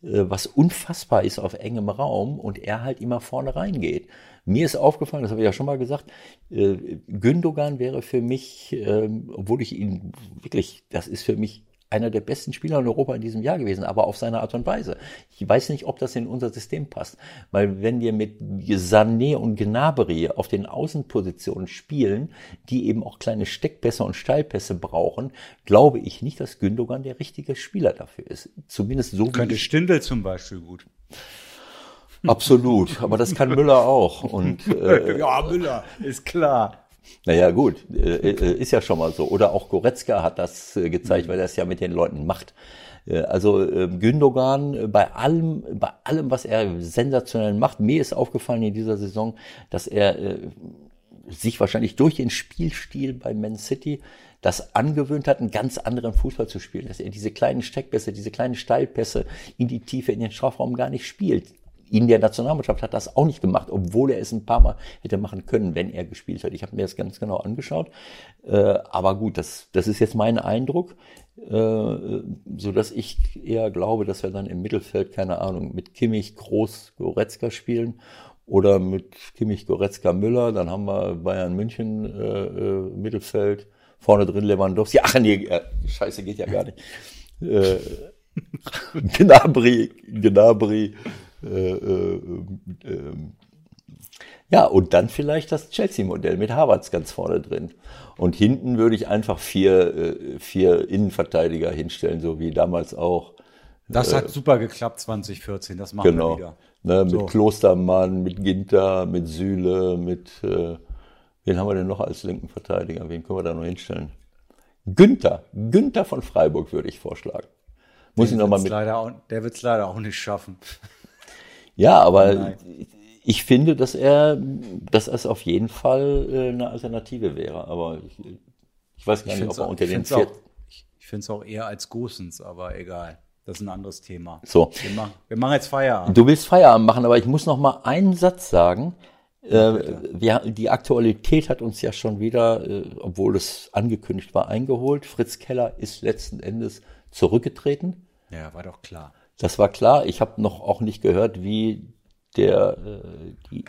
was unfassbar ist auf engem Raum und er halt immer vorne reingeht. Mir ist aufgefallen, das habe ich ja schon mal gesagt, äh, Gündogan wäre für mich, ähm, obwohl ich ihn wirklich, das ist für mich einer der besten Spieler in Europa in diesem Jahr gewesen, aber auf seine Art und Weise. Ich weiß nicht, ob das in unser System passt, weil wenn wir mit Sané und Gnabry auf den Außenpositionen spielen, die eben auch kleine Steckpässe und Steilpässe brauchen, glaube ich nicht, dass Gündogan der richtige Spieler dafür ist. Zumindest so
Könnte Stindel zum Beispiel gut.
Absolut, aber das kann Müller auch. Und, <laughs>
äh, ja, Müller, ist klar.
Naja, gut, äh, äh, ist ja schon mal so. Oder auch Goretzka hat das äh, gezeigt, weil er es ja mit den Leuten macht. Äh, also äh, Gündogan, bei allem, bei allem, was er sensationell macht, mir ist aufgefallen in dieser Saison, dass er äh, sich wahrscheinlich durch den Spielstil bei Man City das angewöhnt hat, einen ganz anderen Fußball zu spielen, dass er diese kleinen Steckpässe, diese kleinen Steilpässe in die Tiefe, in den Strafraum gar nicht spielt in der Nationalmannschaft hat das auch nicht gemacht, obwohl er es ein paar Mal hätte machen können, wenn er gespielt hat. Ich habe mir das ganz genau angeschaut. Äh, aber gut, das, das ist jetzt mein Eindruck, äh, so dass ich eher glaube, dass wir dann im Mittelfeld, keine Ahnung, mit Kimmich, Groß, Goretzka spielen oder mit Kimmich, Goretzka, Müller. Dann haben wir Bayern München äh, äh, Mittelfeld, vorne drin Lewandowski. Ach nee, äh, Scheiße geht ja gar nicht. Äh, <laughs> Gnabry, Gnabry, ja, und dann vielleicht das Chelsea-Modell mit Havertz ganz vorne drin. Und hinten würde ich einfach vier, äh, vier Innenverteidiger hinstellen, so wie damals auch
Das hat super geklappt 2014, das machen
genau.
wir wieder.
Ne, mit
So.
Klostermann, mit Ginter, mit Süle, mit äh, wen haben wir denn noch als linken Verteidiger? Wen können wir da noch hinstellen? Günther, Günther von Freiburg würde ich vorschlagen. Muss ich
Der
noch mal mit.
leider auch, der wird es leider auch nicht schaffen.
Ja, aber
Nein.
ich finde, dass er, dass es auf jeden Fall äh, eine Alternative wäre. Aber ich, ich weiß gar nicht, ob er
auch-
unter den vier.
ich, finde es auch eher als Gosens, aber egal. Das ist ein anderes Thema.
So.
Wir machen, wir machen jetzt Feierabend.
Du willst Feierabend machen, aber ich muss noch mal einen Satz sagen. Äh, wir, die Aktualität hat uns ja schon wieder, äh, obwohl es angekündigt war, eingeholt. Fritz Keller ist letzten Endes zurückgetreten.
Ja, war doch klar.
Das war klar. Ich habe noch auch nicht gehört, wie der, äh, die,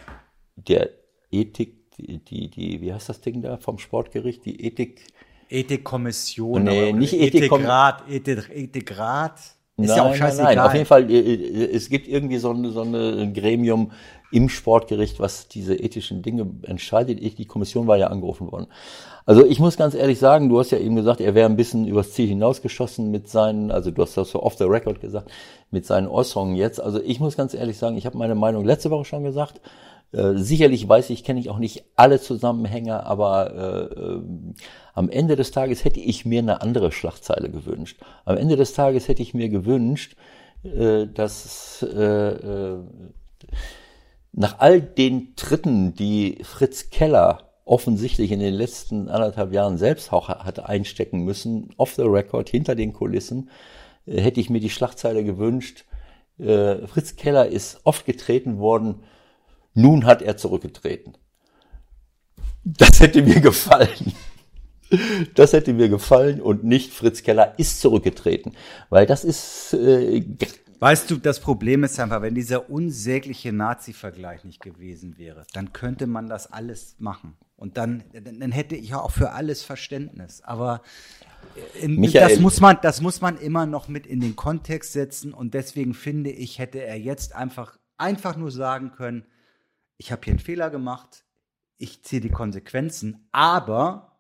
der Ethik, die, die, die, wie heißt das Ding da vom Sportgericht? Die Ethik.
Ethikkommission.
Nee, nicht
Ethikrat. Ethik, Ethikrat. Ist
nein,
ja auch
nein,
scheißegal.
nein. Auf jeden Fall, äh, äh, es gibt irgendwie so eine, so ein Gremium im Sportgericht, was diese ethischen Dinge entscheidet. Ich, die Kommission war ja angerufen worden. Also ich muss ganz ehrlich sagen, du hast ja eben gesagt, er wäre ein bisschen übers Ziel hinausgeschossen mit seinen, also du hast das so off the record gesagt, mit seinen Äußerungen jetzt. Also ich muss ganz ehrlich sagen, ich habe meine Meinung letzte Woche schon gesagt. Äh, sicherlich weiß ich, kenne ich auch nicht alle Zusammenhänge, aber äh, äh, am Ende des Tages hätte ich mir eine andere Schlagzeile gewünscht. Am Ende des Tages hätte ich mir gewünscht, äh, dass äh, äh, nach all den Tritten, die Fritz Keller offensichtlich in den letzten anderthalb Jahren selbst auch hat einstecken müssen, off the record, hinter den Kulissen, hätte ich mir die Schlagzeile gewünscht. Fritz Keller ist oft getreten worden, nun hat er zurückgetreten. Das hätte mir gefallen. Das hätte mir gefallen und nicht Fritz Keller ist zurückgetreten. Weil das ist, äh,
Weißt du, das Problem ist einfach, wenn dieser unsägliche Nazi-Vergleich nicht gewesen wäre, dann könnte man das alles machen. Und dann, dann hätte ich auch für alles Verständnis. Aber in,
Michael-
das, muss man, das muss man immer noch mit in den Kontext setzen. Und deswegen finde ich, hätte er jetzt einfach, einfach nur sagen können, ich habe hier einen Fehler gemacht, ich ziehe die Konsequenzen, aber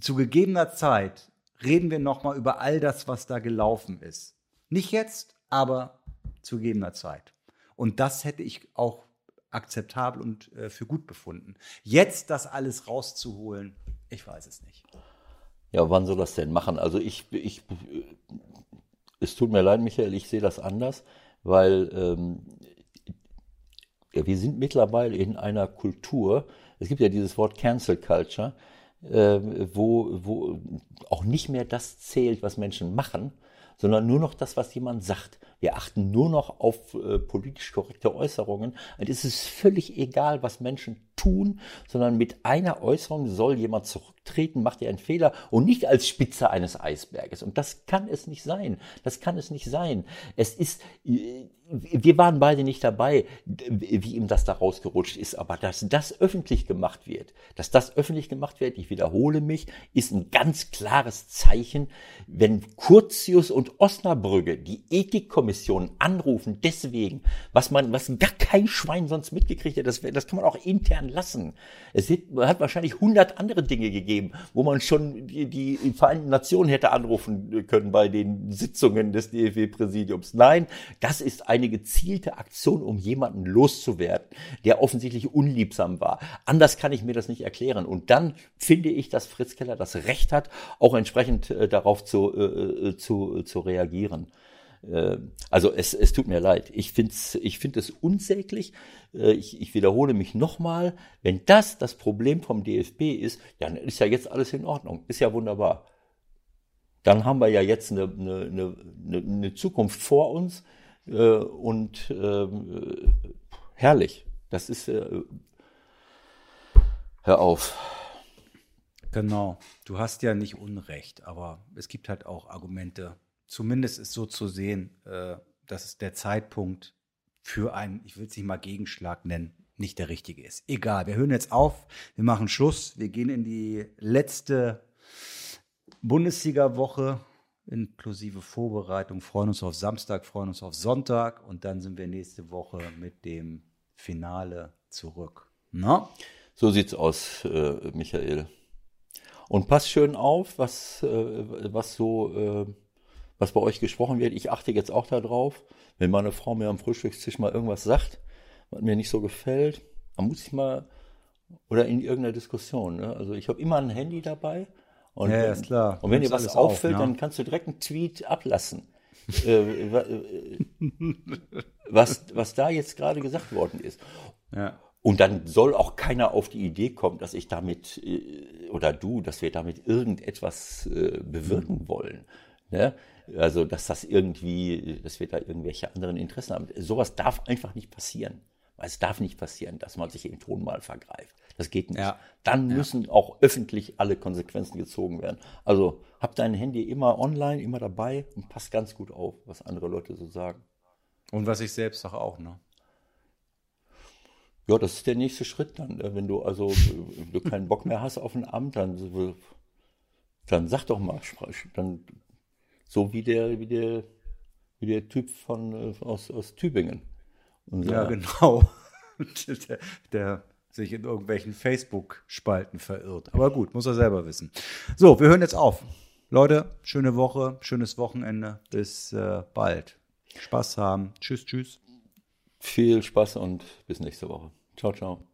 zu gegebener Zeit reden wir nochmal über all das, was da gelaufen ist. Nicht jetzt, aber zu gegebener Zeit. Und das hätte ich auch akzeptabel und äh, für gut befunden. Jetzt das alles rauszuholen, ich weiß es nicht.
Ja, wann soll das denn machen? Also ich, ich, es tut mir leid, Michael, ich sehe das anders, weil ähm, ja, wir sind mittlerweile in einer Kultur, es gibt ja dieses Wort Cancel Culture, äh, wo, wo auch nicht mehr das zählt, was Menschen machen, sondern nur noch das, was jemand sagt. Wir achten nur noch auf äh, politisch korrekte Äußerungen. Und es ist völlig egal, was Menschen tun, sondern mit einer Äußerung soll jemand zurücktreten, macht er einen Fehler und nicht als Spitze eines Eisberges. Und das kann es nicht sein. Das kann es nicht sein. Es ist, äh, wir waren beide nicht dabei, wie ihm das da rausgerutscht ist, aber dass das öffentlich gemacht wird, dass das öffentlich gemacht wird, ich wiederhole mich, ist ein ganz klares Zeichen, wenn Curtius und Osnabrügge die Ethikkommission anrufen, deswegen, was man, was gar kein Schwein sonst mitgekriegt hat, das, das kann man auch intern lassen. Es hat, wahrscheinlich hundert andere Dinge gegeben, wo man schon die, Vereinten Nationen hätte anrufen können bei den Sitzungen des DFW-Präsidiums. Nein, das ist eine gezielte Aktion, um jemanden loszuwerden, der offensichtlich unliebsam war. Anders kann ich mir das nicht erklären. Und dann finde ich, dass Fritz Keller das Recht hat, auch entsprechend äh, darauf zu, äh, zu, zu reagieren. Äh, Also es, es tut mir leid. Ich finde ich find es unsäglich. Äh, Ich, ich wiederhole mich nochmal. Wenn das das Problem vom DFB ist, dann ist ja jetzt alles in Ordnung. Ist ja wunderbar. Dann haben wir ja jetzt eine, eine, eine, eine- eine Zukunft vor uns äh, und ähm, äh, herrlich. Das ist, äh, hör auf.
Genau. Du hast ja nicht Unrecht, aber es gibt halt auch Argumente. Zumindest ist so zu sehen, äh, dass der Zeitpunkt für einen, ich will es nicht mal Gegenschlag nennen, nicht der richtige ist. Egal, wir hören jetzt auf, wir machen Schluss, wir gehen in die letzte Bundesliga-Woche inklusive Vorbereitung, freuen uns auf Samstag, freuen uns auf Sonntag und dann sind wir nächste Woche mit dem Finale zurück. Na?
So sieht's aus, äh, Michael. Und pass schön auf, was, äh, was so äh, was bei euch gesprochen wird. Ich achte jetzt auch darauf, wenn meine Frau mir am Frühstückstisch mal irgendwas sagt, was mir nicht so gefällt, dann muss ich mal, oder in irgendeiner Diskussion. Ne? Also ich habe immer ein Handy dabei. Und,
ja, ist klar.
Und wenn dir was auffällt, auf, ne? dann kannst du direkt einen Tweet ablassen. äh, äh was, was da jetzt gerade gesagt worden ist.
Ja.
Und dann soll auch keiner auf die Idee kommen, dass ich damit, äh, oder du, dass wir damit irgendetwas äh, bewirken wollen. Ne? Also, dass das irgendwie, dass wir da irgendwelche anderen Interessen haben. Sowas darf einfach nicht passieren. Es darf nicht passieren, dass man sich im Ton mal vergreift. Das geht nicht.
Ja.
Dann müssen ja. auch öffentlich alle Konsequenzen gezogen werden. Also hab dein Handy immer online, immer dabei und pass ganz gut auf, was andere Leute so sagen.
Und was ich selbst sage auch, ne?
Ja, das ist der nächste Schritt dann. Äh, wenn du also wenn du keinen Bock mehr hast auf ein Amt, dann, dann sag doch mal, dann so wie der, wie der, wie der Typ von äh, aus, aus Tübingen.
Unser, ja, genau. <laughs> der, der sich in irgendwelchen Facebook-Spalten verirrt. Aber gut, muss er selber wissen. So, wir hören jetzt auf. Leute, schöne Woche, schönes Wochenende. Bis äh, bald. Spaß haben. Tschüss, tschüss.
Viel Spaß und bis nächste Woche. Ciao, ciao.